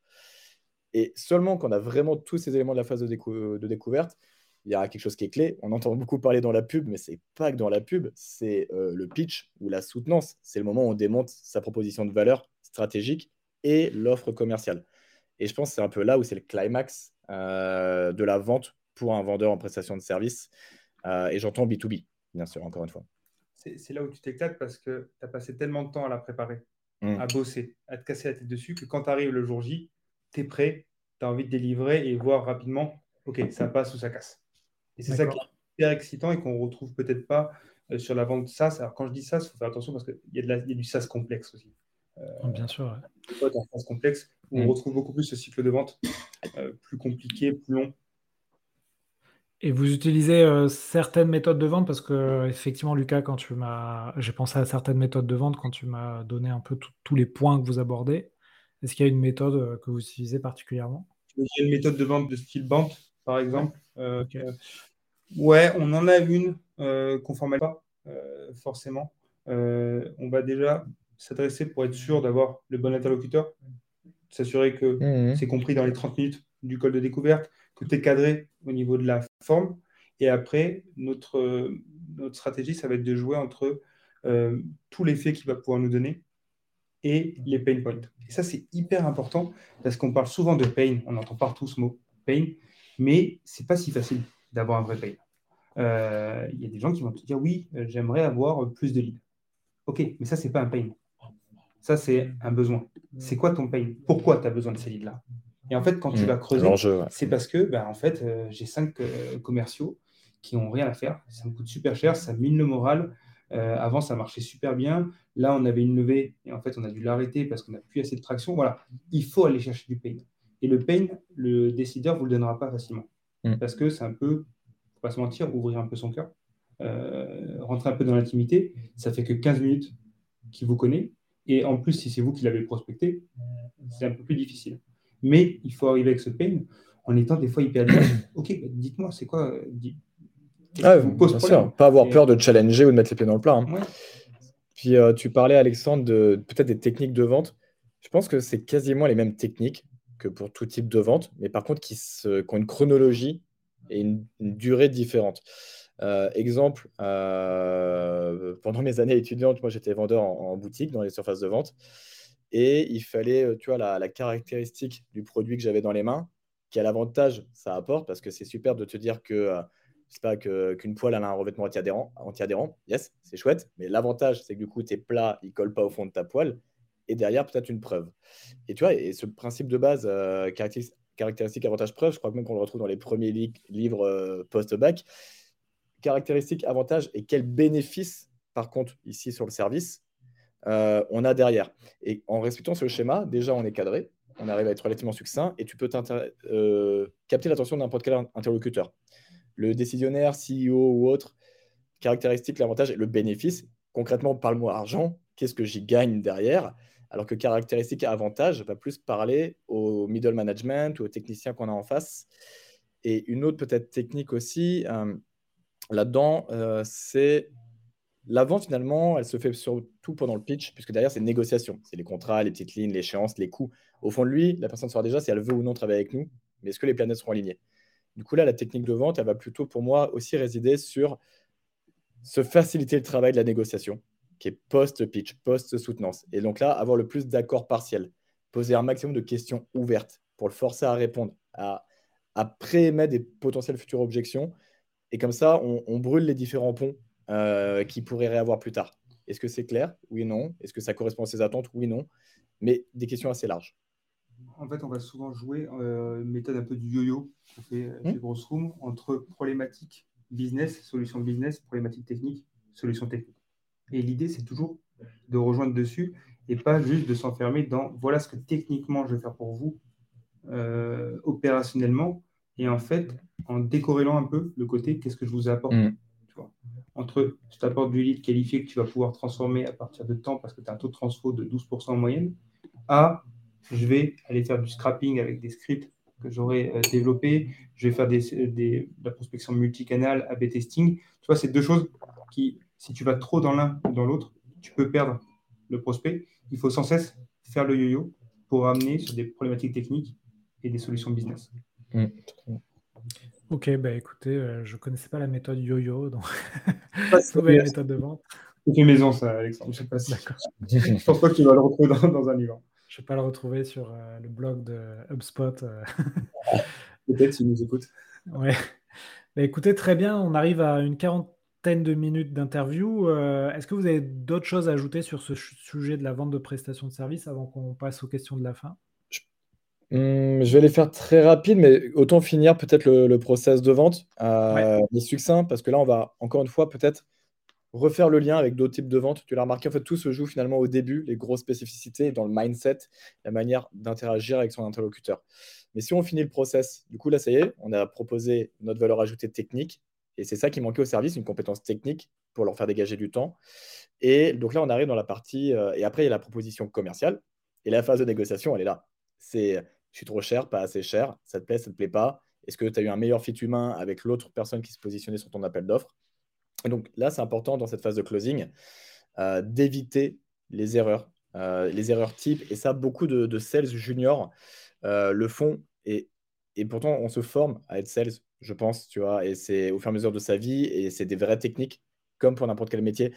Et seulement quand on a vraiment tous ces éléments de la phase de découverte, il y a quelque chose qui est clé. On entend beaucoup parler dans la pub, mais c'est pas que dans la pub, c'est euh, le pitch ou la soutenance. C'est le moment où on démonte sa proposition de valeur stratégique et l'offre commerciale. Et je pense que c'est un peu là où c'est le climax euh, de la vente pour un vendeur en prestation de service. Euh, et j'entends B2B, bien sûr, encore une fois. C'est là où tu t'éclates parce que tu as passé tellement de temps à la préparer, mmh. à bosser, à te casser la tête dessus, que quand tu arrives le jour J, tu es prêt, tu as envie de délivrer et voir rapidement, OK, ça passe ou ça casse. Et c'est ça qui est hyper excitant et qu'on ne retrouve peut-être pas euh, sur la vente SaaS. Alors, quand je dis SaaS, il faut faire attention parce qu'il y, y, a du SaaS complexe aussi. Euh, Bien sûr. Ouais. SaaS complexe où on mm. retrouve beaucoup plus ce cycle de vente euh, plus compliqué, plus long. Et vous utilisez certaines méthodes de vente? Parce que effectivement, Lucas, quand tu m'as, j'ai pensé à certaines méthodes de vente quand tu m'as donné un peu tous les points que vous abordez. Est-ce qu'il y a une méthode que vous utilisez particulièrement? Il y a une méthode de vente de style banque, par exemple. Ouais, on en a une euh, qu'on pas euh, forcément. Euh, on va déjà s'adresser pour être sûr d'avoir le bon interlocuteur, s'assurer que mmh. c'est compris dans les 30 minutes du col de découverte, que tu es cadré au niveau de la forme. Et après, notre, notre stratégie, ça va être de jouer entre tous les faits qu'il va pouvoir nous donner et les pain points. Et ça, c'est hyper important parce qu'on parle souvent de pain, on entend partout ce mot pain, mais c'est pas si facile d'avoir un vrai pain. Euh, il y a des gens qui vont te dire oui, euh, j'aimerais avoir plus de leads. Ok, mais ça, c'est pas un pain. Ça, c'est un besoin. C'est quoi ton pain Pourquoi tu as besoin de ces leads-là? Et en fait, quand tu mmh. vas creuser, c'est parce que ben, en fait, euh, j'ai cinq commerciaux qui n'ont rien à faire. Ça me coûte super cher, ça mine le moral. avant, ça marchait super bien. Là, on avait une levée et en fait, on a dû l'arrêter parce qu'on n'a plus assez de traction. Voilà, il faut aller chercher du pain. Et le pain, le décideur ne vous le donnera pas facilement. Mm. Parce que c'est un peu, faut pas se mentir, ouvrir un peu son cœur, euh, rentrer un peu dans l'intimité. Ça fait que 15 minutes qu'il vous connaît. Et en plus, si c'est vous qui l'avez prospecté, c'est un peu plus difficile. Mais il faut arriver avec ce pain en étant des fois hyper (coughs) ok, bah, dites-moi, c'est quoi ah, vous pose Pas avoir peur de challenger ou de mettre les pieds dans le plat. Hein. Puis euh, tu parlais, Alexandre, de peut-être des techniques de vente. Je pense que c'est quasiment les mêmes techniques que pour tout type de vente, mais par contre qui, ont une chronologie et une, durée différente. Euh, exemple, euh, pendant mes années étudiantes, moi j'étais vendeur en, boutique dans les surfaces de vente et il fallait, euh, tu vois, la, caractéristique du produit que j'avais dans les mains, quel avantage ça apporte, parce que c'est super de te dire que c'est pas qu'une poêle a un revêtement anti-adhérent, anti-adhérent. Yes, c'est chouette, mais l'avantage c'est que du coup tes plats ils collent pas au fond de ta poêle et derrière peut-être une preuve. Et tu vois, et ce principe de base, euh, caractéristique, avantage, preuve, je crois même qu'on le retrouve dans les premiers livres euh, post-bac. Caractéristique, avantage et quel bénéfice, par contre, ici sur le service, euh, on a derrière. Et en respectant ce schéma, déjà on est cadré, on arrive à être relativement succinct et tu peux capter l'attention de n'importe quel interlocuteur. Le décisionnaire, CEO ou autre, caractéristique, l'avantage et le bénéfice. Concrètement, parle-moi argent, qu'est-ce que j'y gagne derrière? Alors que caractéristique avantage va plus parler au middle management ou aux techniciens qu'on a en face. Et une autre peut-être technique aussi euh, là-dedans, euh, c'est la vente finalement, elle se fait surtout pendant le pitch, puisque derrière c'est une négociation. C'est les contrats, les petites lignes, l'échéance, les coûts. Au fond de lui, la personne saura déjà si elle veut ou non travailler avec nous, mais est-ce que les planètes seront alignées? Du coup là, la technique de vente, elle va plutôt pour moi aussi résider sur se faciliter le travail de la négociation qui est post-pitch, post-soutenance. Et donc là, avoir le plus d'accords partiels, poser un maximum de questions ouvertes pour le forcer à répondre, à, à préémettre des potentielles futures objections. Et comme ça, on, brûle les différents ponts euh, qui pourraient réavoir plus tard. Est-ce que c'est clair? Oui, non. Est-ce que ça correspond à ses attentes? Oui, non. Mais des questions assez larges. En fait, on va souvent jouer euh, une méthode un peu du yo-yo qu'on fait euh, mmh. entre problématiques business, solution business, problématiques techniques, solution technique. Et l'idée, c'est toujours de rejoindre dessus et pas juste de s'enfermer dans voilà ce que techniquement je vais faire pour vous euh, opérationnellement. Et en fait, en décorrélant un peu le côté qu'est-ce que je vous apporte. Mm. entre je t'apporte du lead qualifié que tu vas pouvoir transformer à partir de temps parce que tu as un taux de transfo de 12% en moyenne, à je vais aller faire du scrapping avec des scripts que j'aurais euh, développés, je vais faire des, de la prospection multicanal, A-B testing. Tu vois, c'est deux choses qui, si tu vas trop dans l'un ou dans l'autre, tu peux perdre le prospect. Il faut sans cesse faire le yo-yo pour amener sur des problématiques techniques et des solutions business. Mmh. Ok, bah écoutez, euh, je ne connaissais pas la méthode yo-yo, donc (laughs) nouvelle méthode de vente. C'est une maison, ça, Alexandre. Je ne sais pas je pense pas que tu vas le retrouver dans, un livre. Je ne vais pas le retrouver sur euh, le blog de HubSpot. Euh. Peut-être s'il nous écoute. Ouais. Bah, écoutez, très bien. On arrive à une quarantaine de minutes d'interview. Est-ce que vous avez d'autres choses à ajouter sur ce sujet de la vente de prestations de services avant qu'on passe aux questions de la fin? Hum, je vais les faire très rapide, mais autant finir peut-être le, process de vente, euh, mais succinct, parce que là, on va encore une fois peut-être refaire le lien avec d'autres types de ventes. Tu l'as remarqué, en fait, tout se joue finalement au début, les grosses spécificités dans le mindset, la manière d'interagir avec son interlocuteur. Mais si on finit le process, du coup, là, ça y est, on a proposé notre valeur ajoutée technique, et c'est ça qui manquait au service, une compétence technique pour leur faire dégager du temps. Et donc là, on arrive dans la partie, euh, et après, il y a la proposition commerciale, et la phase de négociation, elle est là. C'est je suis trop cher, pas assez cher, ça te plaît, ça te plaît pas Est-ce que tu as eu un meilleur fit humain avec l'autre personne qui se positionnait sur ton appel d'offres? Et donc là, c'est important dans cette phase de closing euh, d'éviter les erreurs, euh, les erreurs types. Et ça, beaucoup de, sales juniors euh, le font. Et, et pourtant, on se forme à être sales, je pense, tu vois, et c'est au fur et à mesure de sa vie, et c'est des vraies techniques, comme pour n'importe quel métier.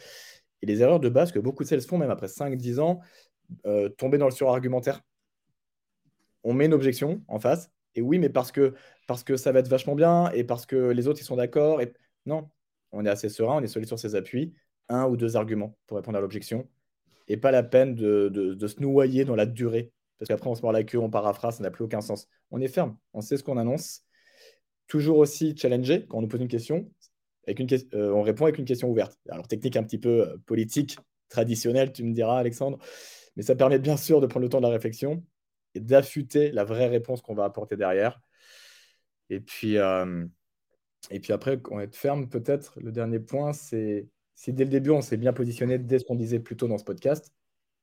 Et les erreurs de base que beaucoup de sales font, même après 5-10 ans, tomber dans le surargumentaire on met une objection en face. Et oui, mais parce que, parce que ça va être vachement bien et parce que les autres, ils sont d'accord. Et... Non, on est assez serein, on est solide sur ses appuis. Un ou deux arguments pour répondre à l'objection. Et pas la peine de, se noyer dans la durée. Parce qu'après, on se mord la queue, on paraphrase, ça n'a plus aucun sens. On est ferme, on sait ce qu'on annonce. Toujours aussi challenger quand on nous pose une question. Avec une euh, on répond avec une question ouverte. Alors, technique un petit peu euh, politique, traditionnelle, tu me diras, Alexandre. Mais ça permet bien sûr de prendre le temps de la réflexion et d'affûter la vraie réponse qu'on va apporter derrière. Et puis, euh, et puis après, on être ferme, peut-être. Le dernier point, c'est si dès le début, on s'est bien positionné dès ce qu'on disait plus tôt dans ce podcast,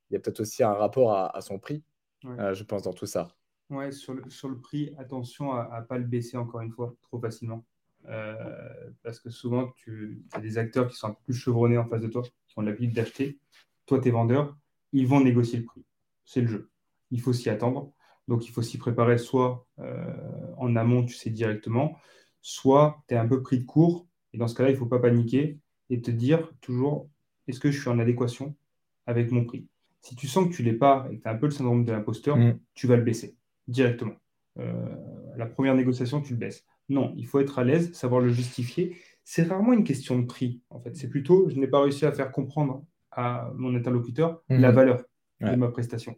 il y a peut-être aussi un rapport à, son prix, euh, je pense, dans tout ça. Ouais, sur le, sur le prix, attention à ne pas le baisser encore une fois trop facilement. Euh, parce que souvent, tu as des acteurs qui sont un peu plus chevronnés en face de toi, qui ont l'habitude d'acheter. Toi, tes vendeurs, ils vont négocier le prix. C'est le jeu il faut s'y attendre. Donc, il faut s'y préparer soit euh, en amont, tu sais directement, soit tu es un peu pris de court. Et dans ce cas-là, il ne faut pas paniquer et te dire toujours est-ce que je suis en adéquation avec mon prix? Si tu sens que tu ne l'es pas et que tu as un peu le syndrome de l'imposteur, mm. tu vas le baisser directement. Euh, la première négociation, tu le baisses. Non, il faut être à l'aise, savoir le justifier. C'est rarement une question de prix, en fait. C'est plutôt, je n'ai pas réussi à faire comprendre à mon interlocuteur mm. la valeur de ma prestation.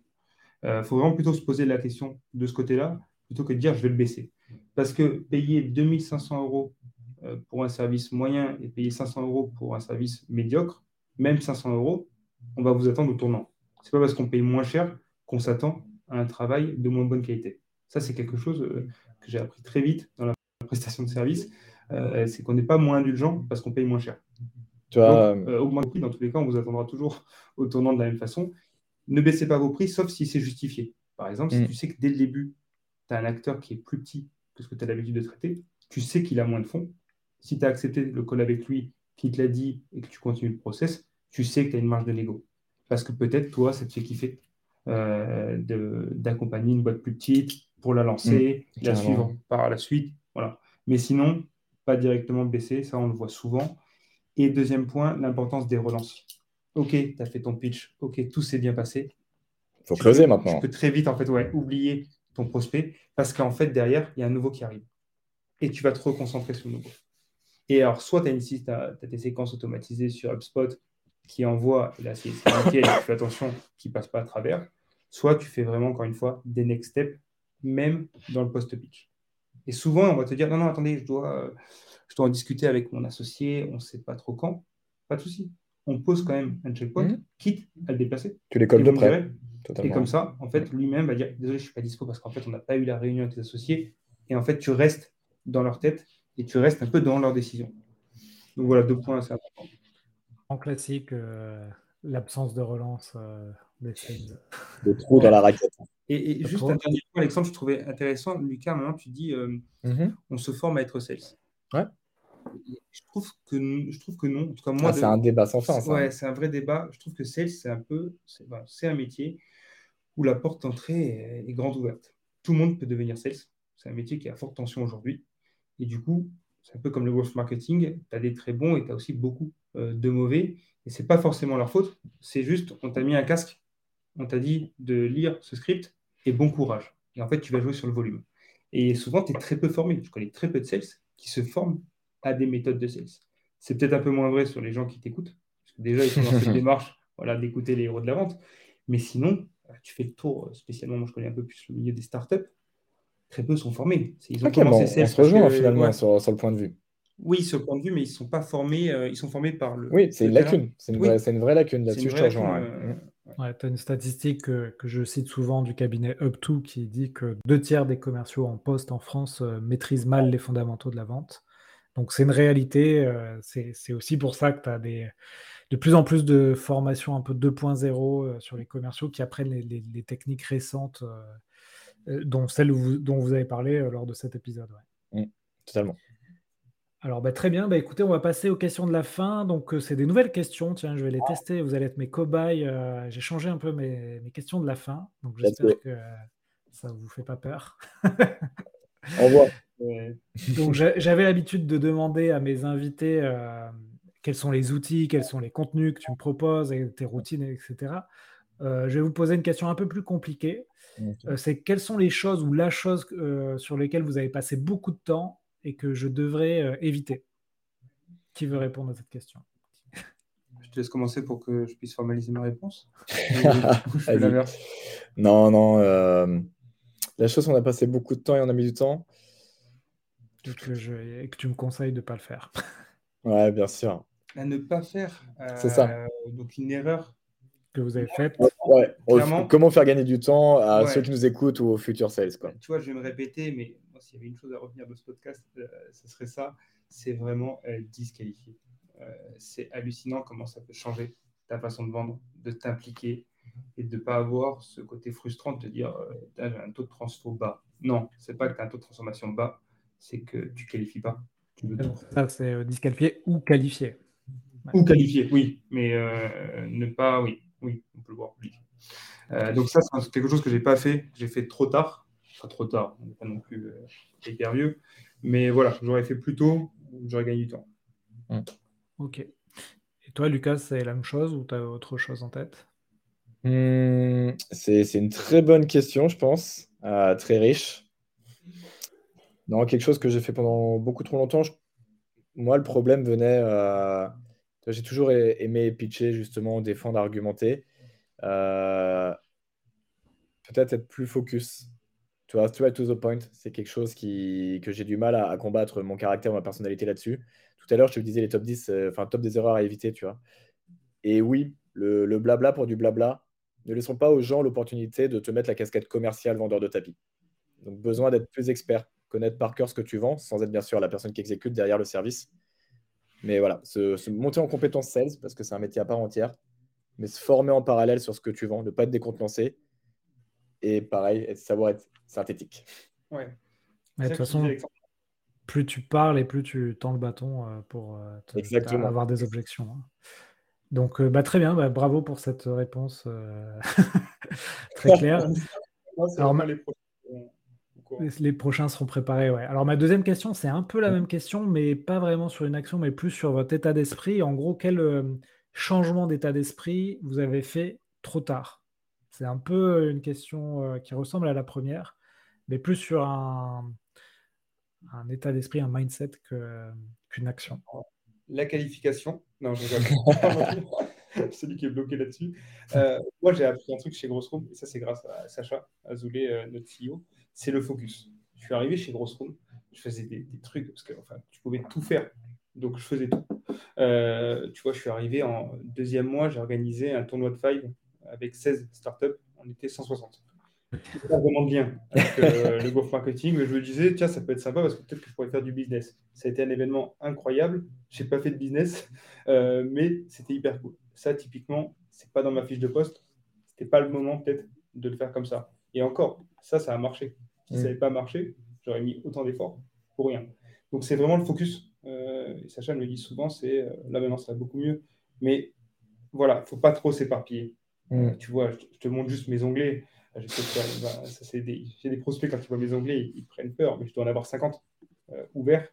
Il euh, faut vraiment plutôt se poser la question de ce côté-là, plutôt que de dire je vais le baisser. Parce que payer 2500 euros euh, pour un service moyen et payer 500 euros pour un service médiocre, même 500 euros, on va vous attendre au tournant. Ce n'est pas parce qu'on paye moins cher qu'on s'attend à un travail de moins bonne qualité. Ça, c'est quelque chose euh, que j'ai appris très vite dans la prestation de service. c'est qu'on n'est pas moins indulgent parce qu'on paye moins cher. Tu augmenter le prix, dans tous les cas, on vous attendra toujours (laughs) au tournant de la même façon ne baissez pas vos prix, sauf si c'est justifié. Par exemple, si mm. tu sais que dès le début, tu as un acteur qui est plus petit que ce que tu as l'habitude de traiter, tu sais qu'il a moins de fonds. Si tu as accepté le call avec lui, qu'il te l'a dit et que tu continues le process, tu sais que tu as une marge de négo. Parce que peut-être, toi, ça te fait kiffer euh, d'accompagner une boîte plus petite pour la lancer, mm. la suivre par la suite. Voilà. Mais sinon, pas directement baisser, ça on le voit souvent. Et deuxième point, l'importance des relances. Ok, tu as fait ton pitch. Ok, tout s'est bien passé. Il faut closer maintenant. Tu peux très vite en fait, ouais, oublier ton prospect parce qu'en fait, derrière, il y a un nouveau qui arrive. Et tu vas te reconcentrer sur le nouveau. Et alors, soit tu as, as, tes séquences automatisées sur HubSpot qui envoient, et là c'est nickel, tu fais attention qu'il ne passe pas à travers, soit tu fais vraiment, encore une fois, des next steps, même dans le post-pitch. Et souvent, on va te dire, non, non, attendez, je dois, je dois en discuter avec mon associé, on ne sait pas trop quand. Pas de souci on pose quand même un checkpoint, mhm. quitte à le déplacer. Tu les colles de près. Et comme ça, en fait, lui-même va dire Désolé, je ne suis pas dispo parce qu'en fait, on n'a pas eu la réunion avec tes associés. Et en fait, tu restes dans leur tête et tu restes un peu dans leur décision. Donc voilà, deux points assez importants. En classique, euh, l'absence de relance des sales. Des trous dans la raquette. Et, juste un dernier point, Alexandre, je trouvais intéressant. Lucas, à un moment, tu dis mm-hmm. on se forme à être sales. Ouais. Je trouve que je trouve que non. En tout cas, moi, ah, c'est un débat sans fin. Ouais, c'est un vrai débat. Je trouve que sales, c'est un peu, c'est un métier où la porte d'entrée est, grande ouverte. Tout le monde peut devenir sales. C'est un métier qui a forte tension aujourd'hui. Et du coup, c'est un peu comme le growth marketing. Tu as des très bons et tu as aussi beaucoup euh, de mauvais. Et c'est pas forcément leur faute. C'est juste, on t'a mis un casque, on t'a dit de lire ce script et bon courage. Et en fait, tu vas jouer sur le volume. Et souvent, tu es très peu formé. Je connais très peu de sales qui se forment à des méthodes de sales. C'est peut-être un peu moins vrai sur les gens qui t'écoutent. Parce que déjà, ils sont dans cette (laughs) démarche voilà, d'écouter les héros de la vente. Mais sinon, tu fais le tour, euh, spécialement, moi je connais un peu plus le milieu des startups, très peu sont formés. Ils ont commencé on, se rejoint finalement sur, le point de vue. Oui, sur le point de vue, mais ils ne sont pas formés, euh, ils sont formés par le. Oui, c'est une lacune. C'est une, vraie lacune là-dessus, je te rejoins. Euh, tu as une statistique que, je cite souvent du cabinet Up2 qui dit que deux tiers des commerciaux en poste en France maîtrisent mal les fondamentaux de la vente. Donc c'est une réalité. c'est aussi pour ça que tu as des, de plus en plus de formations un peu 2.0 euh, sur les commerciaux qui apprennent les, techniques récentes, euh, euh, dont celle dont vous avez parlé lors de cet épisode. Mmh, totalement. Alors bah, très bien, bah, écoutez, on va passer aux questions de la fin. Donc c'est des nouvelles questions, tiens, je vais les tester, vous allez être mes cobayes. J'ai changé un peu mes, questions de la fin, donc j'espère que ça ne vous fait pas peur. (laughs) Au revoir. (laughs) donc j'avais l'habitude de demander à mes invités quels sont les outils, quels sont les contenus que tu me proposes, tes routines, etc. Euh, je vais vous poser une question un peu plus compliquée. Euh, c'est quelles sont les choses ou la chose euh, sur lesquelles vous avez passé beaucoup de temps et que je devrais éviter Qui veut répondre à cette question? Je te laisse commencer pour que je puisse formaliser ma réponse. (laughs) non, non. la chose, on a passé beaucoup de temps et on a mis du temps. Que je, et que tu me conseilles de ne pas le faire. (laughs) ouais, bien sûr à ne pas faire. c'est ça. Euh, donc une erreur que vous avez faite. Ouais, Comment faire gagner du temps à ceux qui nous écoutent ou aux futurs sales quoi. Tu vois, je vais me répéter, mais s'il y avait une chose à retenir de ce podcast, euh, ce serait ça. C'est vraiment euh, disqualifier. c'est hallucinant comment ça peut changer ta façon de vendre, de t'impliquer et de ne pas avoir ce côté frustrant de te dire j'ai un taux de transfo bas. Non, c'est pas que tu as un taux de transformation bas, c'est que tu qualifies pas. Ça, c'est disqualifier ou qualifier. Ou qualifié, oui, mais euh, ne pas, oui, oui, on peut le voir. Euh, donc ça, c'est quelque chose que j'ai pas fait. J'ai fait trop tard, pas trop tard, on n'est pas non plus euh, hyper vieux, mais voilà, j'aurais fait plus tôt, j'aurais gagné du temps. Mm. Ok. Et toi, Lucas, c'est la même chose ou tu as autre chose en tête? Hmm, C'est une très bonne question, je pense, très riche. Non, quelque chose que j'ai fait pendant beaucoup trop longtemps. Moi, le problème venait j'ai toujours aimé pitcher, justement, défendre, argumenter. Euh, peut-être être plus focus. Tu vois, to the point, c'est quelque chose qui, que j'ai du mal à, combattre mon caractère, ma personnalité là-dessus. Tout à l'heure, je te disais les top 10, euh, enfin, top des erreurs à éviter, tu vois. Et oui, le, blabla pour du blabla, ne laissons pas aux gens l'opportunité de te mettre la casquette commerciale vendeur de tapis. Donc, besoin d'être plus expert, connaître par cœur ce que tu vends, sans être bien sûr la personne qui exécute derrière le service. Mais voilà, se, monter en compétence sales, parce que c'est un métier à part entière, mais se former en parallèle sur ce que tu vends, ne pas être décontenancé. Et pareil, savoir être synthétique. Ouais. de toute façon, plus tu parles et plus tu tends le bâton euh, pour euh, avoir des objections. Hein. Donc, euh, bah, très bien, bah, bravo pour cette réponse (laughs) très claire. (laughs) Alors, les les prochains seront préparés, ouais. Alors ma deuxième question, c'est un peu la même question, mais pas vraiment sur une action, mais plus sur votre état d'esprit. En gros, quel euh, changement d'état d'esprit vous avez fait trop tard? C'est un peu une question euh, qui ressemble à la première, mais plus sur un, un état d'esprit, un mindset qu'une action. La qualification. Non, je (laughs) (laughs) C'est lui qui est bloqué là-dessus. Euh, moi, j'ai appris un truc chez Grossroom, et ça, c'est grâce à Sacha Azoulay, notre CEO c'est le focus. Je suis arrivé chez Grossroom, je faisais des, trucs, parce que enfin, tu pouvais tout faire, donc je faisais tout. Euh, tu vois, je suis arrivé en deuxième mois, j'ai organisé un tournoi de five avec 16 startups, on était 160. pas vraiment de lien avec euh, (laughs) le growth marketing, mais je me disais, tiens, ça peut être sympa parce que peut-être que je pourrais faire du business. Ça a été un événement incroyable. Je n'ai pas fait de business, euh, mais c'était hyper cool. Ça, typiquement, c'est pas dans ma fiche de poste. C'était pas le moment peut-être de le faire comme ça. Et encore, ça, ça a marché. Si ça n'avait pas marché, j'aurais mis autant d'efforts pour rien. Donc c'est vraiment le focus. Euh, Sacha me le dit souvent, c'est là maintenant ça va beaucoup mieux. Mais voilà, il ne faut pas trop s'éparpiller. Tu vois, je, te montre juste mes onglets. Bah, j'ai des, des, prospects, quand ils voient mes onglets, ils, prennent peur, mais je dois en avoir 50 euh, ouverts.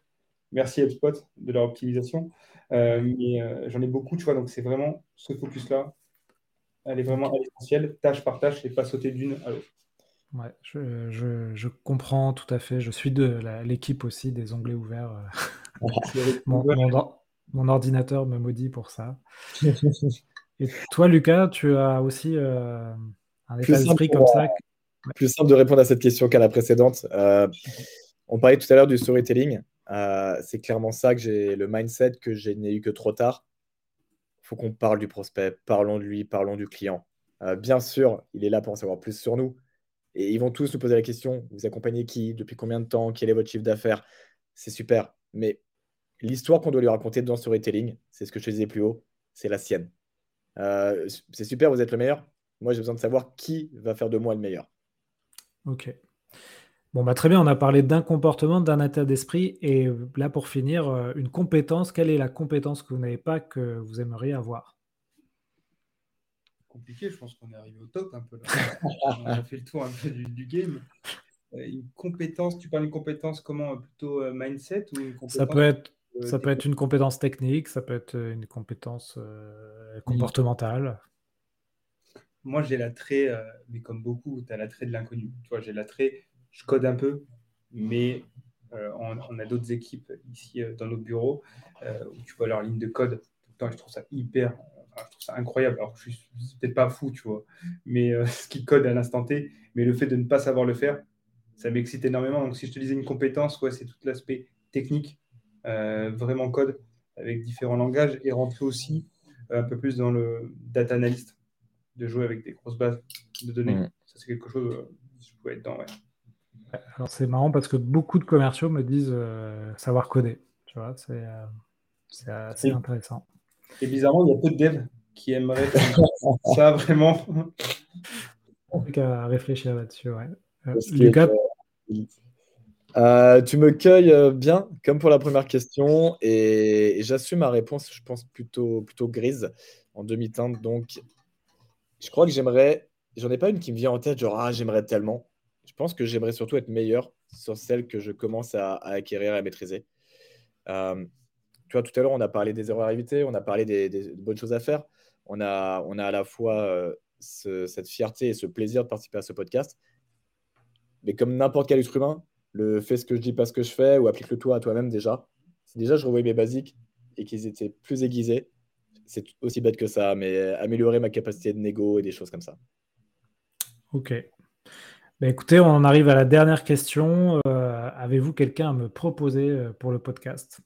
Merci HubSpot de leur optimisation. Euh, mais euh, j'en ai beaucoup, tu vois, donc c'est vraiment ce focus-là. Elle est vraiment à l'essentiel, tâche par tâche, et pas sauter d'une à l'autre. Ouais, je, je, je, comprends tout à fait. Je suis de l'équipe aussi des onglets ouverts. (laughs) mon, mon, ordinateur me maudit pour ça. (laughs) Et toi, Lucas, tu as aussi comme ça. Plus simple de répondre à cette question qu'à la précédente. Euh, on parlait tout à l'heure du storytelling. Euh, c'est clairement ça que j'ai le mindset que je n'ai eu que trop tard. Il faut qu'on parle du prospect, parlons de lui, parlons du client. Euh, bien sûr, il est là pour en savoir plus sur nous. Et ils vont tous nous poser la question vous accompagnez qui Depuis combien de temps Quel est votre chiffre d'affaires? C'est super. Mais l'histoire qu'on doit lui raconter dans le storytelling, c'est ce que je te disais plus haut, c'est la sienne. C'est super, vous êtes le meilleur. Moi, j'ai besoin de savoir qui va faire de moi le meilleur. Ok. Bon, bah, très bien, on a parlé d'un comportement, d'un état d'esprit. Et là, pour finir, euh, une compétence. Quelle est la compétence que vous n'avez pas que vous aimeriez avoir? Compliqué, je pense qu'on est arrivé au top un peu là. (laughs) on a fait le tour un peu du, game. Euh, une compétence, tu parles d'une compétence comment? Plutôt euh, mindset ou une Ça peut être. Ça peut être une compétence technique, ça peut être une compétence comportementale moi, j'ai l'attrait, euh, mais comme beaucoup, tu as l'attrait de l'inconnu. Tu vois, j'ai l'attrait, je code un peu, mais euh, on, a d'autres équipes ici euh, dans notre bureau où tu vois leur ligne de code tout le temps. je trouve ça hyper, je trouve ça incroyable. Alors, je suis peut-être pas fou, tu vois, mais (laughs) ce qu'ils codent à l'instant T, mais le fait de ne pas savoir le faire, ça m'excite énormément. Donc, si je te disais une compétence, ouais, c'est tout l'aspect technique, vraiment code avec différents langages et rentrer aussi un peu plus dans le data analyst de jouer avec des grosses bases de données. Mm. Ça, c'est quelque chose, euh, je pouvais être ouais. Alors, c'est marrant parce que beaucoup de commerciaux me disent euh, savoir coder. Tu vois, c'est euh, assez intéressant. Et bizarrement, il y a peu de devs qui aimeraient ça (laughs) vraiment. qu'à réfléchir là-dessus, ouais. Lucas tu me cueilles bien, comme pour la première question, et, j'assume ma réponse, je pense, plutôt, plutôt grise en demi-teinte. Donc, je crois que j'aimerais. J'en ai pas une qui me vient en tête, genre, ah, j'aimerais tellement. Je pense que j'aimerais surtout être meilleur sur celle que je commence à, acquérir et à maîtriser. Euh, tu vois, tout à l'heure, on a parlé des erreurs à éviter, on a parlé des, bonnes choses à faire. On a, on a à la fois euh, cette fierté et ce plaisir de participer à ce podcast. Mais comme n'importe quel être humain, le fais ce que je dis, pas ce que je fais, ou applique-le toi à toi-même déjà. Si déjà je revoyais mes basiques et qu'ils étaient plus aiguisés, c'est aussi bête que ça, mais améliorer ma capacité de négo et des choses comme ça. Ok. Ben écoutez, on arrive à la dernière question. Euh, avez-vous quelqu'un à me proposer euh, pour le podcast?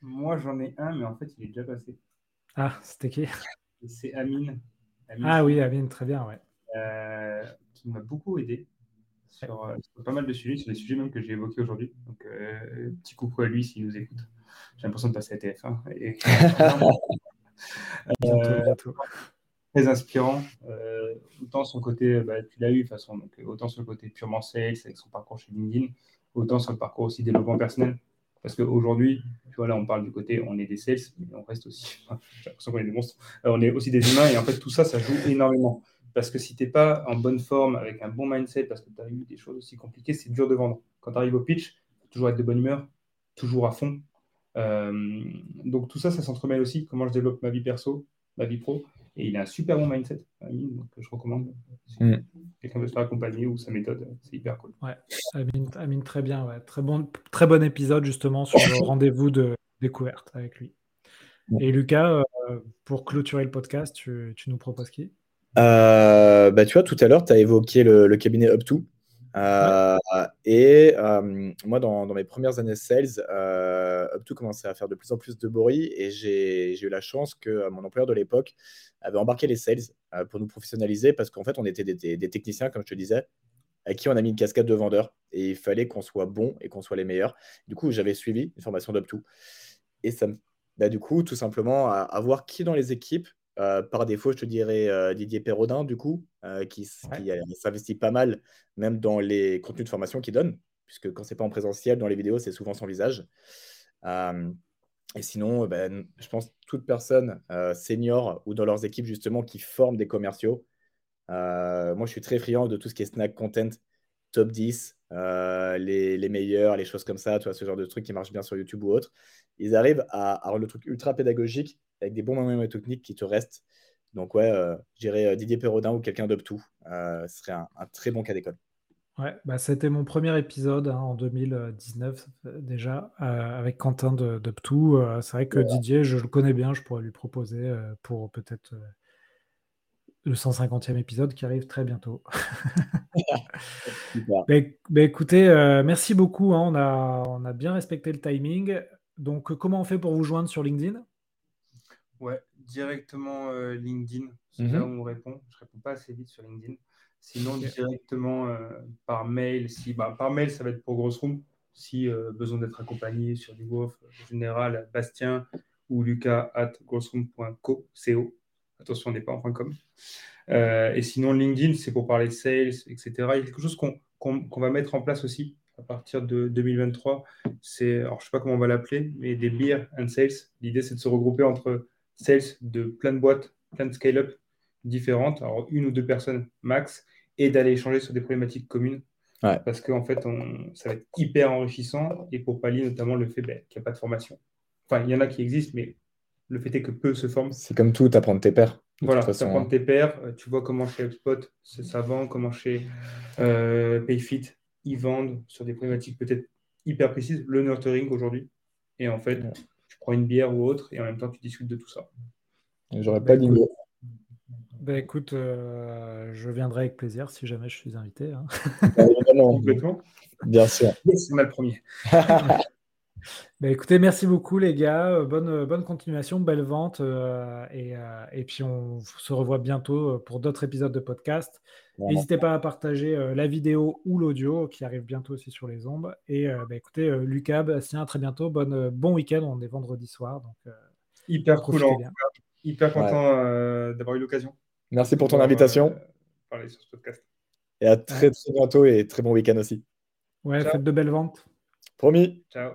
Moi, j'en ai un, mais en fait, il est déjà passé. Ah, c'était qui? C'est Amine. Ah oui, Amine, très bien, ouais. Euh, qui m'a beaucoup aidé sur, pas mal de sujets, sur les sujets même que j'ai évoqués aujourd'hui. Donc, petit coucou à lui s'il nous écoute. J'ai l'impression de passer à TF1. Et... (laughs) Euh, très inspirant. Euh, autant son côté, bah, tu l'as eu de toute façon, donc, autant sur le côté purement sales avec son parcours chez LinkedIn, autant sur le parcours aussi développement personnel. Parce qu'aujourd'hui, tu vois, là, on parle du côté, on est des sales, mais on reste aussi, (laughs) j'ai l'impression qu'on est des monstres, euh, on est aussi des humains, et en fait, tout ça, ça joue énormément. Parce que si tu n'es pas en bonne forme, avec un bon mindset, parce que tu as eu des choses aussi compliquées, c'est dur de vendre. Quand tu arrives au pitch, faut toujours être de bonne humeur, toujours à fond, euh, donc tout ça, ça s'entremêle aussi, comment je développe ma vie perso, ma vie pro. Et il a un super bon mindset, Amine, donc je recommande. Mm. quelqu'un veut se faire accompagner ou sa méthode, c'est hyper cool. Ouais, Amine, très bien. Ouais. Très, bon, très bon épisode justement sur le (laughs) rendez-vous de découverte avec lui. Et Lucas, euh, pour clôturer le podcast, tu, tu nous proposes qui? Bah, Tu vois, tout à l'heure, tu as évoqué le, cabinet Up2. Euh, et moi, dans, mes premières années sales, Up2 commençait à faire de plus en plus de bruit et j'ai eu la chance que mon employeur de l'époque avait embarqué les sales pour nous professionnaliser parce qu'en fait, on était des, techniciens, comme je te disais, à qui on a mis une casquette de vendeur et il fallait qu'on soit bon et qu'on soit les meilleurs. Du coup, j'avais suivi une formation d'Up2 et ça bah, du coup, tout simplement, à, voir qui dans les équipes, euh, par défaut, je te dirais euh, Didier Perrodin, du coup, euh, qui, s'investit pas mal, même dans les contenus de formation qu'il donne, puisque quand c'est pas en présentiel, dans les vidéos, c'est souvent son visage. et sinon, ben, je pense toute personne senior ou dans leurs équipes, justement, qui forment des commerciaux. moi, je suis très friand de tout ce qui est snack content, top 10, les, les, meilleurs, les choses comme ça, tu vois, ce genre de trucs qui marchent bien sur YouTube ou autre ils arrivent à, rendre le truc ultra pédagogique avec des bons moments techniques qui te restent. Donc, ouais, euh, je dirais euh, Didier Perrodin ou quelqu'un d'Up2. Euh, ce serait un, très bon cas d'école. Ouais, bah, c'était mon premier épisode hein, en 2019 déjà avec Quentin de, 2 c'est vrai que Didier, je le connais bien, je pourrais lui proposer pour peut-être le 150e épisode qui arrive très bientôt. (laughs) bah, bah, écoutez, merci beaucoup. Hein, on, a, on a bien respecté le timing. Donc, comment on fait pour vous joindre sur LinkedIn? Directement euh, LinkedIn. C'est là mhm. où on répond. Je ne réponds pas assez vite sur LinkedIn. Sinon, directement euh, par mail. Si, bah, par mail, ça va être pour Grossroom. Si euh, besoin d'être accompagné sur du WOF général, Bastien ou Lucas at grossroom.co. Attention, on n'est pas en .com. et sinon, LinkedIn, c'est pour parler de sales, etc. Il y a quelque chose qu'on va mettre en place aussi à partir de 2023. C'est, alors je sais pas comment on va l'appeler, mais des beer and sales. L'idée, c'est de se regrouper entre sales de plein de boîtes, plein de scale-up différentes, alors une ou deux personnes max, et d'aller échanger sur des problématiques communes. Parce qu'en en fait, on, ça va être hyper enrichissant et pour pallier notamment le fait ben, qu'il n'y a pas de formation. Enfin, il y en a qui existent, mais le fait est que peu se forment. C'est comme tout, apprendre tes pairs. Voilà, apprendre tes pairs. Euh, tu vois comment chez HubSpot, c'est savant, comment chez euh, Payfit, ils vendent sur des problématiques peut-être hyper précises le nurturing aujourd'hui. Et en fait, tu prends une bière ou autre et en même temps, tu discutes de tout ça. J'aurais pas dit bah écoute, euh, je viendrai avec plaisir si jamais je suis invité. Hein. Complètement. Bien sûr. C'est mal le premier. (laughs) Bah, écoutez, merci beaucoup les gars. Euh, bonne, euh, bonne continuation, belle vente. et, et, puis on se revoit bientôt pour d'autres épisodes de podcast. N'hésitez pas à partager euh, la vidéo ou l'audio qui arrive bientôt aussi sur les ombres. Et euh, bah, écoutez, euh, Lucas, Bastien, à très bientôt. Bonne, bon week-end. On est vendredi soir. Donc, hyper cool. Hyper content d'avoir eu l'occasion. Merci pour ton invitation. parler sur ce podcast. Et à très, très bientôt et très bon week-end aussi. Ouais, faites de belles ventes. Promis. Ciao.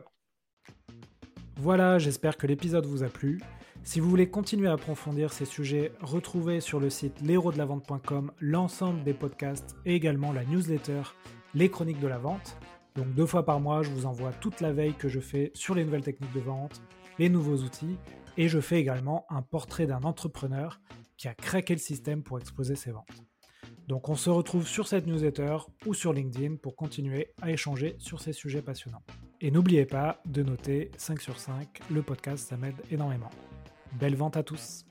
Voilà, j'espère que l'épisode vous a plu. Si vous voulez continuer à approfondir ces sujets, retrouvez sur le site l'héros-de-la-vente.com l'ensemble des podcasts et également la newsletter Les Chroniques de la Vente. Donc deux fois par mois, je vous envoie toute la veille que je fais sur les nouvelles techniques de vente, les nouveaux outils, et je fais également un portrait d'un entrepreneur qui a craqué le système pour exposer ses ventes. Donc on se retrouve sur cette newsletter ou sur LinkedIn pour continuer à échanger sur ces sujets passionnants. Et n'oubliez pas de noter 5 sur 5, le podcast ça m'aide énormément. Belle vente à tous